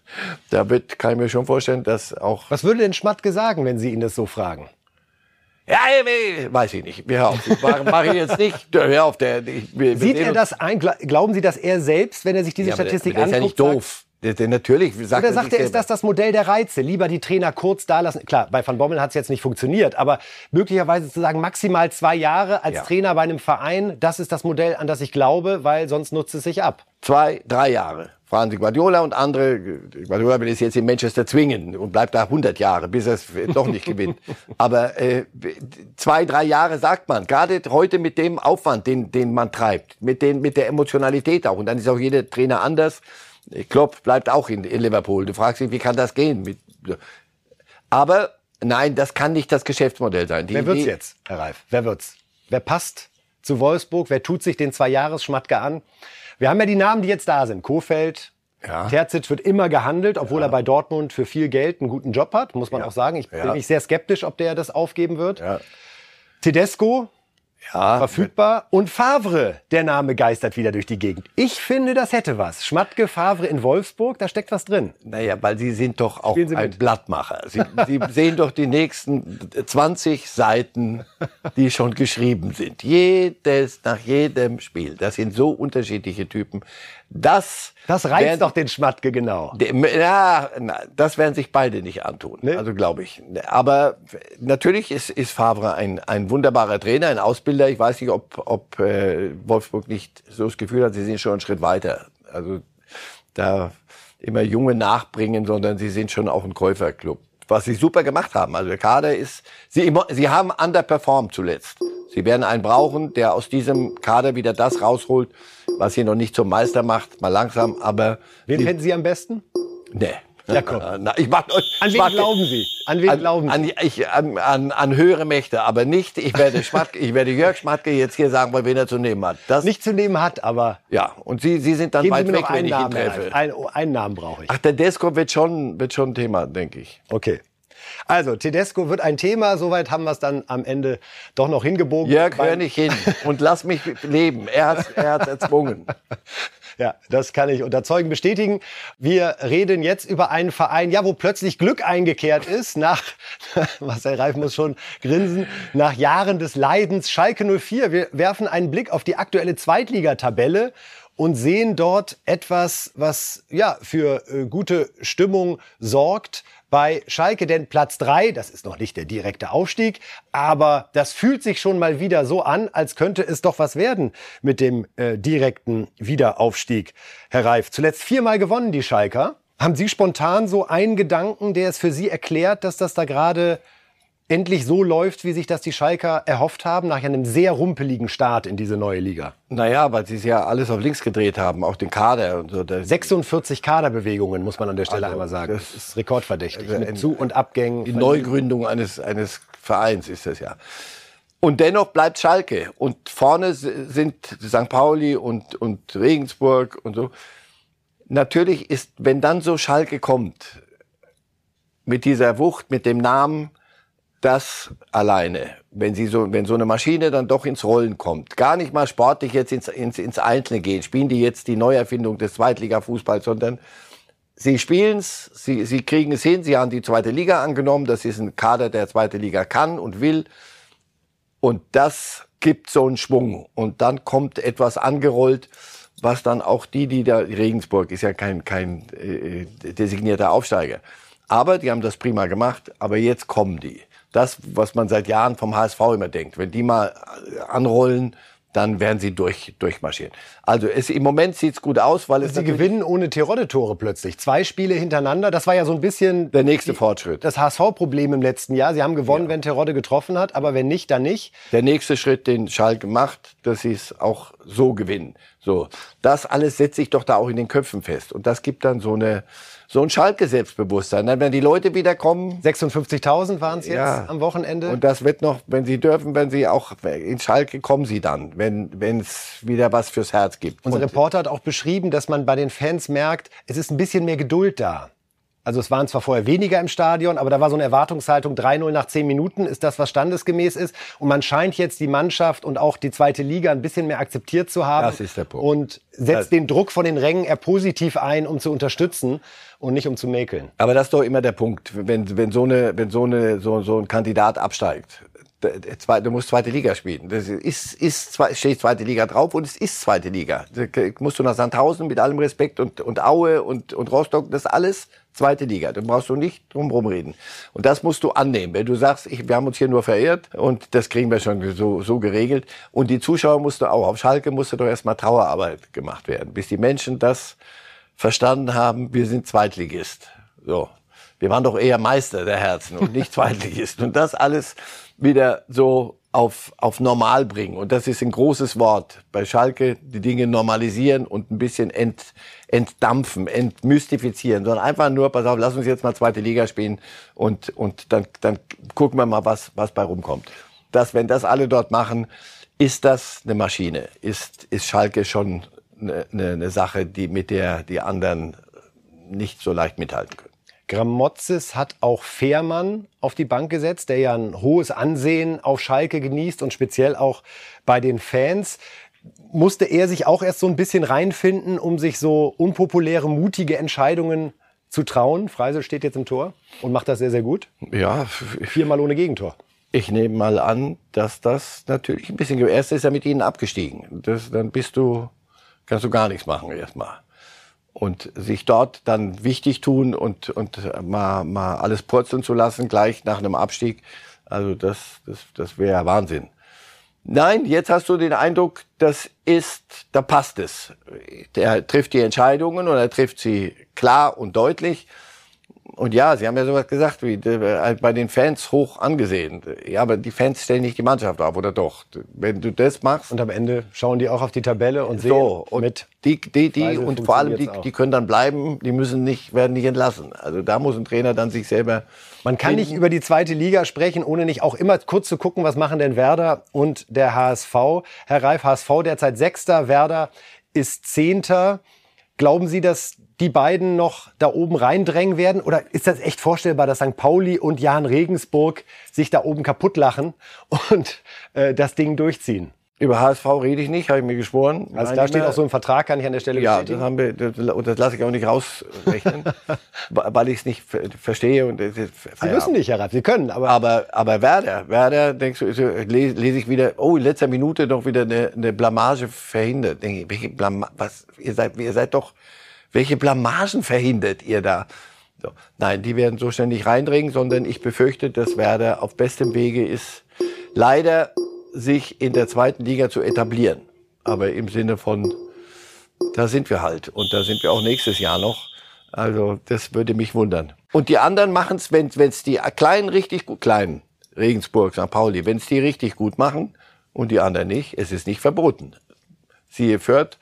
da wird, kann ich mir schon vorstellen, dass auch... Was würde denn Schmatke sagen, wenn Sie ihn das so fragen? Ja, weiß ich nicht. Hör auf. Mach ich jetzt nicht. Hör auf. Der, ich, Sieht er das ein? Glauben Sie, dass er selbst, wenn er sich diese ja, Statistik der, der anguckt, ist ja nicht doof. Natürlich sagt Oder sagt er, ist das das Modell der Reize? Lieber die Trainer kurz da lassen. Klar, bei Van Bommel hat es jetzt nicht funktioniert, aber möglicherweise zu sagen, maximal zwei Jahre als ja. Trainer bei einem Verein, das ist das Modell, an das ich glaube, weil sonst nutzt es sich ab. Zwei, drei Jahre. Fragen Sie Guardiola und andere. Guardiola will es jetzt in Manchester zwingen und bleibt da 100 Jahre, bis er es doch nicht gewinnt. Aber äh, zwei, drei Jahre sagt man. Gerade heute mit dem Aufwand, den, den man treibt, mit, den, mit der Emotionalität auch. Und dann ist auch jeder Trainer anders. Klopp bleibt auch in, in Liverpool. Du fragst dich, wie kann das gehen? Mit, aber nein, das kann nicht das Geschäftsmodell sein. Die Wer wird's jetzt, Herr Reif? Wer wird's? Wer passt zu Wolfsburg? Wer tut sich den Zwei-Jahres-Schmatke an? Wir haben ja die Namen, die jetzt da sind. Kofeld, ja. Terzic wird immer gehandelt, obwohl ja. er bei Dortmund für viel Geld einen guten Job hat, muss man ja. auch sagen. Ich bin nicht sehr skeptisch, ob der das aufgeben wird. Ja. Tedesco Ja, verfügbar. Und Favre, der Name geistert wieder durch die Gegend. Ich finde, das hätte was. Schmatke, Favre in Wolfsburg, da steckt was drin. Naja, weil Sie sind doch auch ein mit. Blattmacher. Sie, Sie sehen doch die nächsten 20 Seiten, die schon geschrieben sind. Jedes, nach jedem Spiel. Das sind so unterschiedliche Typen. Das, Das reizt werden- doch den Schmatke genau. Ja, na, das werden sich beide nicht antun. Nee? Also glaube ich. Aber natürlich ist, ist Favre ein, ein wunderbarer Trainer, ein Ausbilder. Ich weiß nicht, ob, ob äh, Wolfsburg nicht so das Gefühl hat, sie sind schon einen Schritt weiter. Also da immer Junge nachbringen, sondern sie sind schon auch ein Käuferclub. Was sie super gemacht haben. Also der Kader ist, sie, sie haben underperformed zuletzt. Sie werden einen brauchen, der aus diesem Kader wieder das rausholt, was sie noch nicht zum Meister macht. Mal langsam, aber Wen fänden Sie am besten? Nee. Ja, komm. Na, ich mach, An wen glauben Sie? An wen an, glauben Sie? an, ich, an, an, an höhere Mächte, aber nicht, ich werde Schmatke, ich werde Jörg Schmatke jetzt hier sagen, weil wen er zu nehmen hat. Das, Nicht zu nehmen hat, aber ja, und Sie, Sie sind dann geben weit weg, wenn ich ihn Namen. Treffe. Ein, einen Namen brauche ich. Ach, der Desko wird schon, wird schon ein Thema, denke ich. Okay. Also, Tedesco wird ein Thema. Soweit haben wir es dann am Ende doch noch hingebogen. Jörg, hör nicht hin und lass mich leben. Er hat er hat's erzwungen. Ja, das kann ich unter Zeugen bestätigen. Wir reden jetzt über einen Verein, ja, wo plötzlich Glück eingekehrt ist, nach, Marcel Reif muss schon grinsen, nach Jahren des Leidens. Schalke 04. Wir werfen einen Blick auf die aktuelle Zweitligatabelle und sehen dort etwas, was, ja, für äh, gute Stimmung sorgt bei Schalke, denn Platz drei, das ist noch nicht der direkte Aufstieg, aber das fühlt sich schon mal wieder so an, als könnte es doch was werden mit dem äh, direkten Wiederaufstieg. Herr Reif, zuletzt viermal gewonnen, die Schalker. Haben Sie spontan so einen Gedanken, der es für Sie erklärt, dass das da gerade endlich so läuft, wie sich das die Schalker erhofft haben, nach einem sehr rumpeligen Start in diese neue Liga? Naja, weil Sie es ja alles auf links gedreht haben, auch den Kader und so. Das- 46 Kaderbewegungen, muss man an der Stelle Also, einmal sagen. das ist rekordverdächtig. Also mit Zu- und Abgängen. Die Neugründung eines, eines Vereins ist das ja. Und dennoch bleibt Schalke. Und vorne sind St. Pauli und, und Regensburg und so. Natürlich ist, wenn dann so Schalke kommt, mit dieser Wucht, mit dem Namen, das alleine, wenn sie so, wenn so eine Maschine dann doch ins Rollen kommt, gar nicht mal sportlich jetzt ins, ins, ins Einzelne gehen, spielen die jetzt die Neuerfindung des Zweitligafußballs, sondern Sie spielen's, sie, sie kriegen es hin, sie haben die zweite Liga angenommen, das ist ein Kader, der zweite Liga kann und will. Und das gibt so einen Schwung. Und dann kommt etwas angerollt, was dann auch die, die da, Regensburg ist ja kein, kein äh, designierter Aufsteiger. Aber die haben das prima gemacht, aber jetzt kommen die. Das, was man seit Jahren vom HSV immer denkt. Wenn die mal anrollen, dann werden sie durch, durchmarschieren. Also es, im Moment sieht's gut aus, weil es Sie gewinnen ohne Terodde-Tore plötzlich. Zwei Spiele hintereinander. Das war ja so ein bisschen der nächste Fortschritt. das HSV-Problem im letzten Jahr. Sie haben gewonnen, wenn Terodde getroffen hat, aber wenn nicht, dann nicht. der nächste Schritt, den Schalke macht, dass sie es auch so gewinnen. So, das alles setzt sich doch da auch in den Köpfen fest und das gibt dann so eine so ein Schalke-Selbstbewusstsein. Dann, wenn die Leute wieder kommen 56.000 waren es jetzt Ja. am Wochenende. und das wird noch, wenn sie dürfen, wenn sie auch in Schalke kommen sie dann, wenn wenn es wieder was fürs Herz gibt. Unser Und Reporter hat auch beschrieben, dass man bei den Fans merkt, es ist ein bisschen mehr Geduld da. Also es waren zwar vorher weniger im Stadion, aber da war so eine Erwartungshaltung 3-0 nach 10 Minuten, ist das, was standesgemäß ist. Und man scheint jetzt die Mannschaft und auch die zweite Liga ein bisschen mehr akzeptiert zu haben. Das ist der Punkt. Und setzt Das- den Druck von den Rängen eher positiv ein, um zu unterstützen und nicht um zu mäkeln. Aber das ist doch immer der Punkt, wenn, wenn so eine, wenn so eine, so, so ein Kandidat absteigt. Du musst zweite Liga spielen. Das ist, ist, steht zweite Liga drauf und es ist zweite Liga. Da musst du nach Sandhausen mit allem Respekt und, und Aue und, und Rostock, das ist alles zweite Liga. Da brauchst du nicht drum rumreden. Und das musst du annehmen. Wenn du sagst, ich, wir haben uns hier nur verirrt und das kriegen wir schon so, so geregelt. Und die Zuschauer musst du auch. Auf Schalke musste doch erstmal Trauerarbeit gemacht werden, bis die Menschen das verstanden haben, wir sind Zweitligist. So. Wir waren doch eher Meister der Herzen und nicht Zweitligist. Und das alles wieder so auf, auf normal bringen. Und das ist ein großes Wort. Bei Schalke die Dinge normalisieren und ein bisschen ent, entdampfen, entmystifizieren, sondern einfach nur, pass auf, lass uns jetzt mal zweite Liga spielen und, und dann, dann gucken wir mal, was, was bei rumkommt. Das, wenn das alle dort machen, ist das eine Maschine. Ist, ist Schalke schon eine, eine, Sache, die, mit der die anderen nicht so leicht mithalten können. Gramozis hat auch Fährmann auf die Bank gesetzt, der ja ein hohes Ansehen auf Schalke genießt und speziell auch bei den Fans. Musste er sich auch erst so ein bisschen reinfinden, um sich so unpopuläre, mutige Entscheidungen zu trauen? Freisel steht jetzt im Tor und macht das sehr, sehr gut. Ja, Viermal ohne Gegentor. Ich nehme mal an, dass das natürlich ein bisschen. Erst ist er mit ihnen abgestiegen. Das, dann bist du, kannst du gar nichts machen erstmal. Und sich dort dann wichtig tun und, und mal, mal alles purzeln zu lassen, gleich nach einem Abstieg, also das, das, das wäre Wahnsinn. Nein, jetzt hast du den Eindruck, das ist, da passt es. Er trifft die Entscheidungen und er trifft sie klar und deutlich. Und ja, Sie haben ja sowas gesagt, wie äh, bei den Fans hoch angesehen. Ja, aber die Fans stellen nicht die Mannschaft auf, oder doch? Wenn du das machst. Und am Ende schauen die auch auf die Tabelle und sehen so, und mit. Die, die, die, Weise und vor allem die, die können dann bleiben, die müssen nicht, werden nicht entlassen. Also da muss ein Trainer dann sich selber. Man kann nicht über die zweite Liga sprechen, ohne nicht auch immer kurz zu gucken, was machen denn Werder und der HSV. Herr Reif, HSV derzeit Sechster, Werder ist Zehnter. Glauben Sie, dass die beiden noch da oben reindrängen werden? Oder ist das echt vorstellbar, dass St. Pauli und Jan Regensburg sich da oben kaputt lachen und äh, das Ding durchziehen? Über HSV rede ich nicht, habe ich mir geschworen. Also Nein, da steht auch so im Vertrag, kann ich an der Stelle Ja, das haben wir, das, und das lasse ich auch nicht rausrechnen, weil ich es nicht ver- verstehe und es ist Sie müssen nicht, Herr Reif, Sie können, aber Aber, aber Werder, Werder, denkst du, lese, lese ich wieder, oh, in letzter Minute noch wieder eine, eine Blamage verhindert. Denke ich, welche Blama was, ihr seid, ihr seid doch, welche Blamagen verhindert ihr da? So. Nein, die werden so schnell nicht reindringen, sondern ich befürchte, dass Werder auf bestem Wege ist, leider sich in der zweiten Liga zu etablieren. Aber im Sinne von, da sind wir halt. Und da sind wir auch nächstes Jahr noch. Also das würde mich wundern. Und die anderen machen es, wenn es die Kleinen richtig gut, Kleinen, Regensburg, St. Pauli, wenn es die richtig gut machen und die anderen nicht, es ist nicht verboten. Siehe Fürth,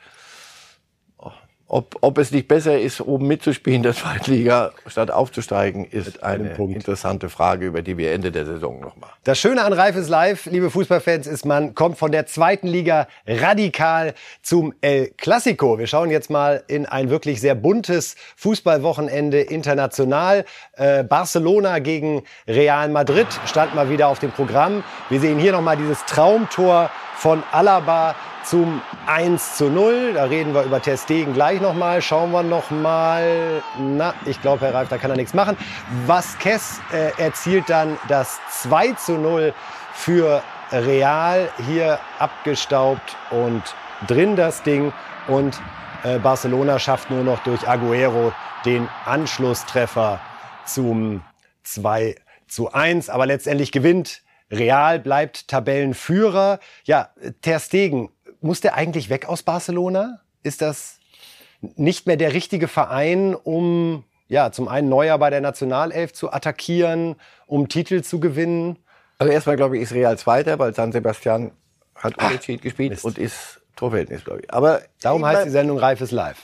ob, ob es nicht besser ist, oben mitzuspielen in der zweiten Liga, statt aufzusteigen, ist eine Punkt. interessante Frage, über die wir Ende der Saison noch machen. Das Schöne an Reif ist live, liebe Fußballfans, ist, man kommt von der zweiten Liga radikal zum El Clasico. Wir schauen jetzt mal in ein wirklich sehr buntes Fußballwochenende international. Äh, Barcelona gegen Real Madrid stand mal wieder auf dem Programm. Wir sehen hier nochmal dieses Traumtor von Alaba zum 1 zu 0. Da reden wir über Ter Stegen gleich nochmal. Schauen wir nochmal. Na, ich glaube, Herr Reif, da kann er nichts machen. Vasquez äh, erzielt dann das 2 zu 0 für Real. Hier abgestaubt und drin das Ding. Und äh, Barcelona schafft nur noch durch Aguero den Anschlusstreffer zum 2 zu 1. Aber letztendlich gewinnt Real, bleibt Tabellenführer. Ja, Ter Stegen, muss der eigentlich weg aus Barcelona? Ist das nicht mehr der richtige Verein, um ja, zum einen Neuer bei der Nationalelf zu attackieren, um Titel zu gewinnen? Also erstmal glaube ich, ist Real Zweiter, weil San Sebastian hat Unentschieden gespielt Mist. und ist Torverhältnis, glaube ich. Aber Darum heißt die Sendung Reifes Live.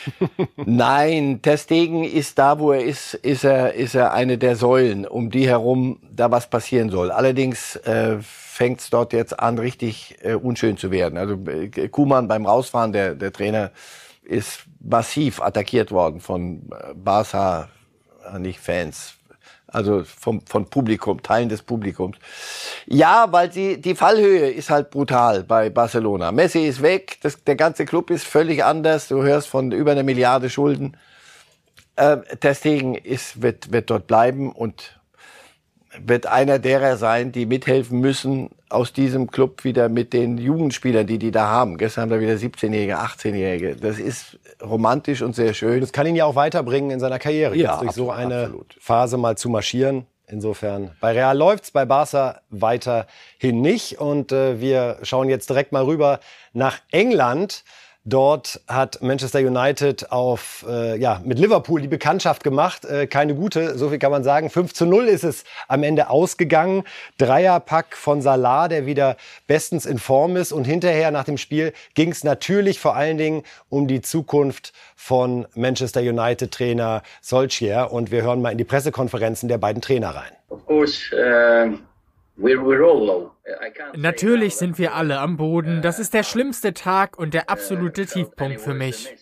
Nein, Ter Stegen ist da, wo er ist, ist er, ist er eine der Säulen, um die herum da was passieren soll. Allerdings äh, fängt es dort jetzt an, richtig äh, unschön zu werden. Also äh, Kuman beim Rausfahren, der, der Trainer, ist massiv attackiert worden von äh, Barca, nicht Fans, also vom, von Publikum, Teilen des Publikums. Ja, weil sie, die Fallhöhe ist halt brutal bei Barcelona. Messi ist weg, das, der ganze Club ist völlig anders. Du hörst von über einer Milliarde Schulden. Äh, Ter ist, wird, wird dort bleiben und wird einer derer sein, die mithelfen müssen, aus diesem Club wieder mit den Jugendspielern, die die da haben. Gestern haben wir wieder 17-Jährige, 18-Jährige. Das ist romantisch und sehr schön. Das kann ihn ja auch weiterbringen in seiner Karriere, Ja, durch so absolut, eine absolut. Phase mal zu marschieren. Insofern, bei Real läuft's, bei Barca weiterhin nicht. Und äh, wir schauen jetzt direkt mal rüber nach England. Dort hat Manchester United auf, äh, ja, mit Liverpool die Bekanntschaft gemacht. Äh, keine gute, so viel kann man sagen. 5 zu 0 ist es am Ende ausgegangen. Dreierpack von Salah, der wieder bestens in Form ist. Und hinterher nach dem Spiel ging es natürlich vor allen Dingen um die Zukunft von Manchester United-Trainer Solskjaer. Und wir hören mal in die Pressekonferenzen der beiden Trainer rein. Of course, um, Natürlich sind wir alle am Boden. Das ist der schlimmste Tag und der absolute Tiefpunkt für mich.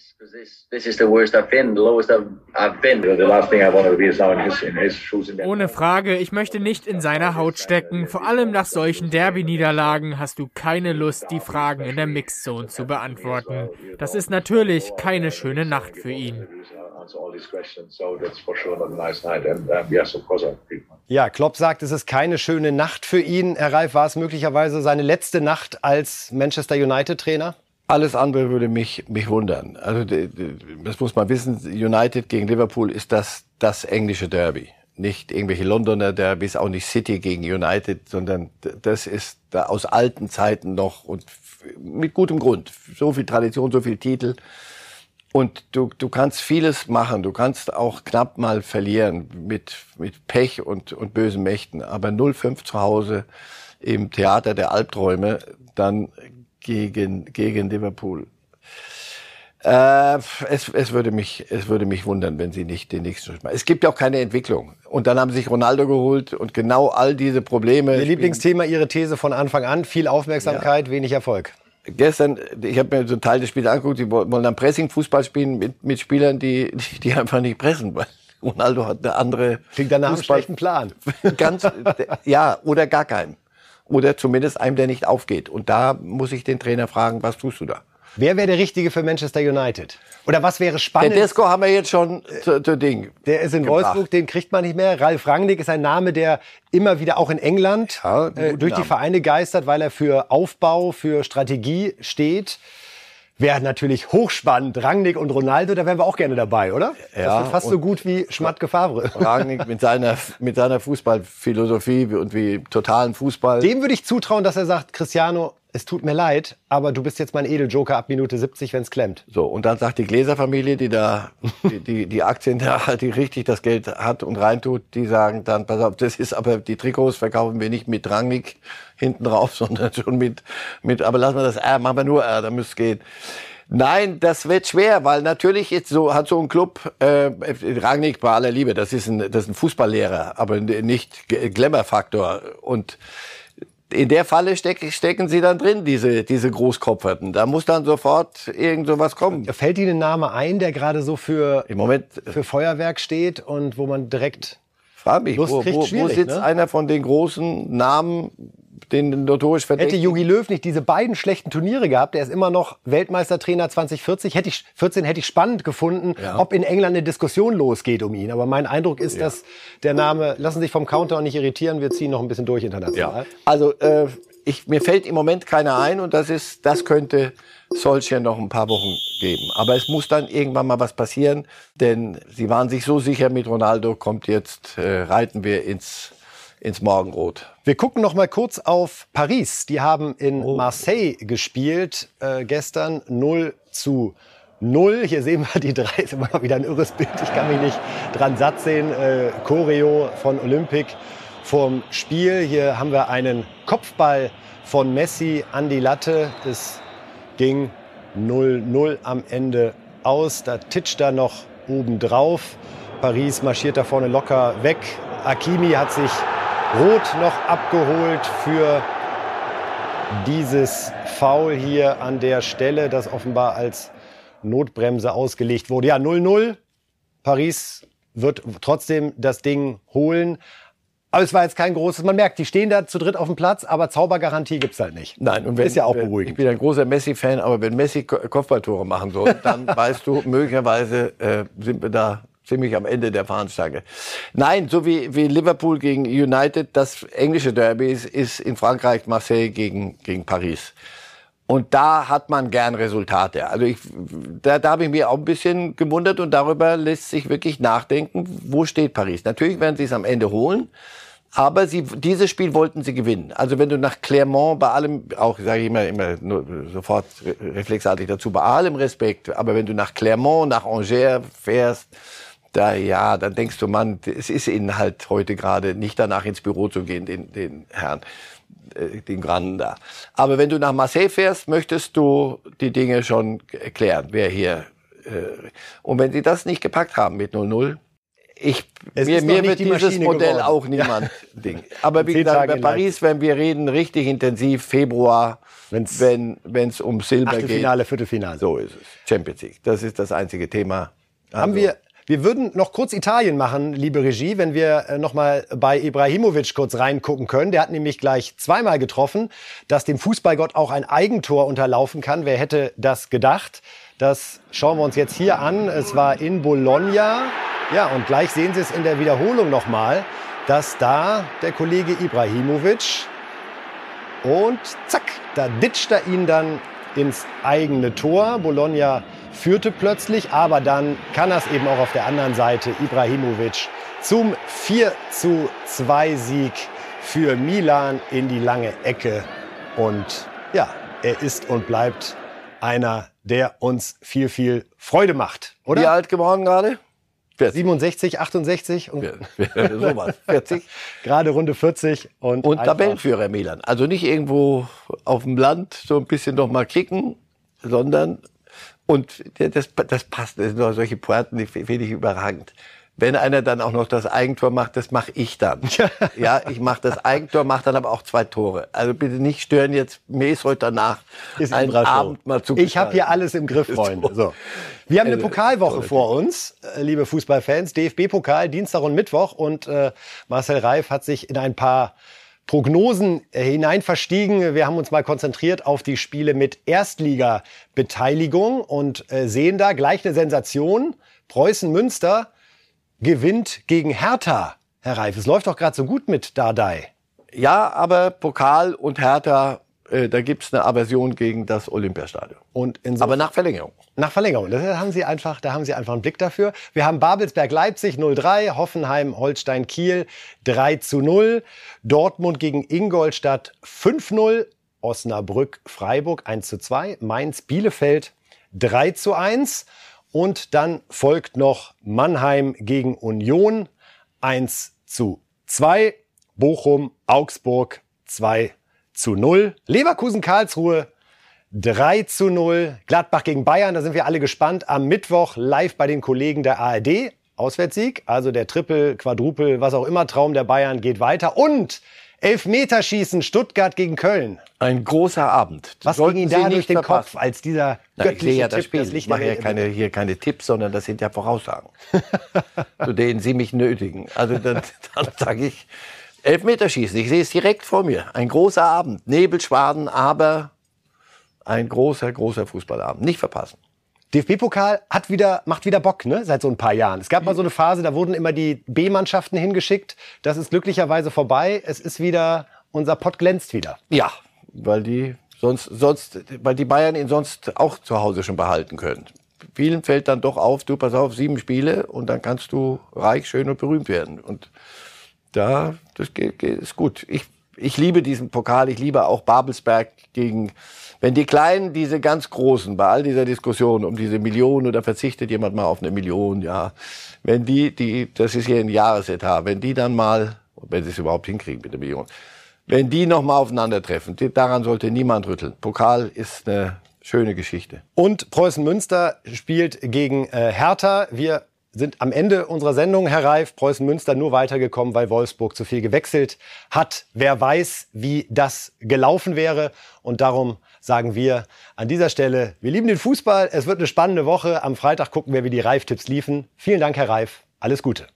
Ohne Frage, ich möchte nicht in seiner Haut stecken. Vor allem nach solchen Derby-Niederlagen hast du keine Lust, die Fragen in der Mixzone zu beantworten. Das ist natürlich keine schöne Nacht für ihn. Ja, Klopp sagt, es ist keine schöne Nacht für ihn. Herr Reif, war es möglicherweise seine letzte Nacht als Manchester United-Trainer? Alles andere würde mich, mich wundern. Also das muss man wissen, United gegen Liverpool ist das, das englische Derby. Nicht irgendwelche Londoner Derbys, auch nicht City gegen United, sondern das ist da aus alten Zeiten noch und mit gutem Grund. So viel Tradition, so viel Titel. Und du, du kannst vieles machen. Du kannst auch knapp mal verlieren mit, mit Pech und, und bösen Mächten. Aber 0-5 zu Hause im Theater der Albträume, dann gegen, gegen Liverpool. Äh, es, es, würde mich, es würde mich wundern, wenn sie nicht den nächsten Schritt machen. Es gibt ja auch keine Entwicklung. Und dann haben sie sich Ronaldo geholt und genau all diese Probleme. Ihr Lieblingsthema, Ihre These von Anfang an, viel Aufmerksamkeit, ja. wenig Erfolg. Gestern, ich habe mir so einen Teil des Spiels angeguckt, die wollen dann Pressing-Fußball spielen mit, mit Spielern, die, die einfach nicht pressen, weil Ronaldo hat eine andere. Klingt danach einen schlechten Plan. Ganz, ja, oder gar keinen. Oder zumindest einem, der nicht aufgeht. Und da muss ich den Trainer fragen, was tust du da? Wer wäre der Richtige für Manchester United? Oder was wäre spannend? Der Disco haben wir jetzt schon zu, zu Ding. Der ist in gebracht. Wolfsburg, den kriegt man nicht mehr. Ralf Rangnick ist ein Name, der immer wieder auch in England ja, äh, durch Name. die Vereine geistert, weil er für Aufbau, für Strategie steht. Wäre natürlich hochspannend. Rangnick und Ronaldo, da wären wir auch gerne dabei, oder? Ja, das wird fast so gut wie Schmatke Favre. Rangnick mit seiner, mit seiner Fußballphilosophie und wie totalen Fußball. Dem würde ich zutrauen, dass er sagt, Cristiano, es tut mir leid, aber du bist jetzt mein Edeljoker ab Minute 70, wenn es klemmt. So, und dann sagt die Gläserfamilie, die da die, die, die Aktien da, die richtig das Geld hat und reintut, die sagen dann, pass auf, das ist aber, die Trikots verkaufen wir nicht mit Rangnick hinten drauf, sondern schon mit, mit aber lassen wir das R, machen wir nur R, da müsste es gehen. Nein, das wird schwer, weil natürlich ist so, hat so ein Club, äh, Rangnick bei aller Liebe, das ist ein, das ist ein Fußballlehrer, aber nicht Glamour-Faktor und in der Falle steck, stecken sie dann drin, diese, diese Großkopferten. Da muss dann sofort irgend sowas kommen. Fällt Ihnen ein Name ein, der gerade so für, Im Moment, für Feuerwerk steht und wo man direkt Frag mich, Lust wo, wo, wo sitzt ne? einer von den großen Namen, den notorisch verdächtigen. Hätte Jogi Löw nicht diese beiden schlechten Turniere gehabt, er ist immer noch Weltmeistertrainer 2040, hätte ich, 14 hätte ich spannend gefunden, ja. ob in England eine Diskussion losgeht um ihn. Aber mein Eindruck ist, ja. dass der Name, lassen Sie sich vom Countdown nicht irritieren, wir ziehen noch ein bisschen durch international. Ja. Also, äh, ich, mir fällt im Moment keiner ein und das ist, das könnte Solskjaer noch ein paar Wochen geben. Aber es muss dann irgendwann mal was passieren, denn sie waren sich so sicher mit Ronaldo, kommt jetzt, äh, reiten wir ins ins Morgenrot. Wir gucken noch mal kurz auf Paris. Die haben in oh. Marseille gespielt äh, gestern 0 zu 0. Hier sehen wir die drei. Ist immer wieder ein irres Bild. Ich kann mich nicht dran satt sehen. Äh, Choreo von Olympic vorm Spiel. Hier haben wir einen Kopfball von Messi an die Latte. Es ging 0-0 am Ende aus. Da titscht er noch oben drauf. Paris marschiert da vorne locker weg. Akimi hat sich Rot noch abgeholt für dieses Foul hier an der Stelle, das offenbar als Notbremse ausgelegt wurde. Ja, 0-0. Paris wird trotzdem das Ding holen. Aber es war jetzt kein großes, man merkt, die stehen da zu dritt auf dem Platz, aber Zaubergarantie gibt's halt nicht. Nein, und wenn, ist ja auch beruhigend. Ich bin ein großer Messi-Fan, aber wenn Messi Kopfballtore machen soll, dann weißt du, möglicherweise äh, sind wir da ziemlich am Ende der Fahnenstange. Nein, so wie, wie Liverpool gegen United, das englische Derby ist, ist in Frankreich Marseille gegen, gegen Paris. Und da hat man gern Resultate. Also ich, da, da habe ich mir auch ein bisschen gewundert und darüber lässt sich wirklich nachdenken, wo steht Paris. Natürlich werden sie es am Ende holen, aber sie, dieses Spiel wollten sie gewinnen. Also wenn du nach Clermont bei allem, auch sage ich immer, immer nur sofort reflexartig dazu, bei allem Respekt, aber wenn du nach Clermont, nach Angers fährst, da ja, dann denkst du, Mann, es ist ihnen halt heute gerade nicht danach ins Büro zu gehen, den, den Herrn, äh, den Granen da. Aber wenn du nach Marseille fährst, möchtest du die Dinge schon erklären, wer hier. Äh, und wenn sie das nicht gepackt haben mit 0-0, Ich, Es mir mir wird die dieses Maschine Modell geworden. auch niemand Ding. Aber wie gesagt, bei Paris werden wir reden richtig intensiv, Februar, Wenn's- wenn es um Silber geht. Achtelfinale, Viertelfinale. So ist es. Champions League. Das ist das einzige Thema. Haben Also, wir, wir würden noch kurz Italien machen, liebe Regie, wenn wir äh, noch mal bei Ibrahimovic kurz reingucken können. Der hat nämlich gleich zweimal getroffen, dass dem Fußballgott auch ein Eigentor unterlaufen kann. Wer hätte das gedacht? Das schauen wir uns jetzt hier an. Es war in Bologna. Ja, und gleich sehen Sie es in der Wiederholung noch mal, dass da der Kollege Ibrahimovic und zack, da ditcht er ihn dann ins eigene Tor. Bologna führte plötzlich, aber dann kann es eben auch auf der anderen Seite. Ibrahimovic zum 4 zu 2 Sieg für Milan in die lange Ecke. Und ja, er ist und bleibt einer, der uns viel, viel Freude macht, Wie oder? alt geworden gerade? 40. 67, 68 und Sowas. 40. gerade Runde 40 und, Und Tabellenführer Milan. Also nicht irgendwo auf dem Land so ein bisschen noch mal kicken, sondern und das, das passt. Das sind doch solche Pointen, die finde ich überragend. Wenn einer dann auch noch das Eigentor macht, das mache ich dann. ja, ich mache das Eigentor, mache dann aber auch zwei Tore. Also bitte nicht stören jetzt. Mir ist heute danach ist ein. Abend mal zu Ich habe hier alles im Griff, Freunde. So. Wir haben eine Also, Pokalwoche vor uns, äh, liebe Fußballfans. DFB-Pokal, Dienstag und Mittwoch. Und äh, Marcel Reif hat sich in ein paar Prognosen äh, hinein verstiegen. Wir haben uns mal konzentriert auf die Spiele mit Erstliga-Beteiligung und äh, sehen da gleich eine Sensation. Preußen-Münster gewinnt gegen Hertha. Herr Reif, es läuft doch gerade so gut mit Dardai. Ja, aber Pokal und Hertha, äh, da gibt's eine Aversion gegen das Olympiastadion. Und Aber nach Verlängerung. Nach Verlängerung. Das haben Sie einfach, da haben Sie einfach einen Blick dafür. Wir haben Babelsberg-Leipzig 0-3, Hoffenheim-Holstein-Kiel 3 zu 0, Dortmund gegen Ingolstadt 5-0, Osnabrück-Freiburg 1 zu 2, Mainz-Bielefeld 3 zu 1 und dann folgt noch Mannheim gegen Union 1 zu 2, Bochum-Augsburg 2 zu 0, Leverkusen-Karlsruhe 3 zu 0. Gladbach gegen Bayern, da sind wir alle gespannt. Am Mittwoch live bei den Kollegen der ARD. Auswärtssieg, also der Triple, Quadruple, was auch immer, Traum der Bayern geht weiter. Und Elfmeterschießen Stuttgart gegen Köln. Ein großer Abend. Was Sollten ging Ihnen da nicht durch den verpassen. Kopf, als dieser Na, ich göttliche ja das Tipp, Spiel. das Ich Licht mache ja keine, hier keine Tipps, sondern das sind ja Voraussagen, zu denen Sie mich nötigen. Also dann, dann sage ich, Elfmeterschießen. Ich sehe es direkt vor mir. Ein großer Abend. Nebelschwaden, aber ein großer, großer Fußballabend. Nicht verpassen. DFB-Pokal hat wieder, macht wieder Bock, ne? Seit so ein paar Jahren. Es gab mal so eine Phase, da wurden immer die B-Mannschaften hingeschickt. Das ist glücklicherweise vorbei. Es ist wieder, unser Pott glänzt wieder. Ja, weil die sonst, sonst, weil die Bayern ihn sonst auch zu Hause schon behalten können. Vielen fällt dann doch auf, du pass auf, sieben Spiele und dann kannst du reich, schön und berühmt werden. Und da, das geht, geht, ist gut. Ich, ich liebe diesen Pokal, ich liebe auch Babelsberg gegen, wenn die Kleinen, diese ganz Großen, bei all dieser Diskussion um diese Million oder verzichtet jemand mal auf eine Million, ja, wenn die, die, das ist hier ein Jahresetat, wenn die dann mal, wenn sie es überhaupt hinkriegen mit der Million, wenn die noch mal aufeinandertreffen, daran sollte niemand rütteln. Pokal ist eine schöne Geschichte. Und Preußen Münster spielt gegen äh, Hertha. Wir sind am Ende unserer Sendung, Herr Reif. Preußen Münster nur weitergekommen, weil Wolfsburg zu viel gewechselt hat. Wer weiß, wie das gelaufen wäre. Und darum sagen wir an dieser Stelle, wir lieben den Fußball. Es wird eine spannende Woche. Am Freitag gucken wir, wie die Reif-Tipps liefen. Vielen Dank, Herr Reif. Alles Gute.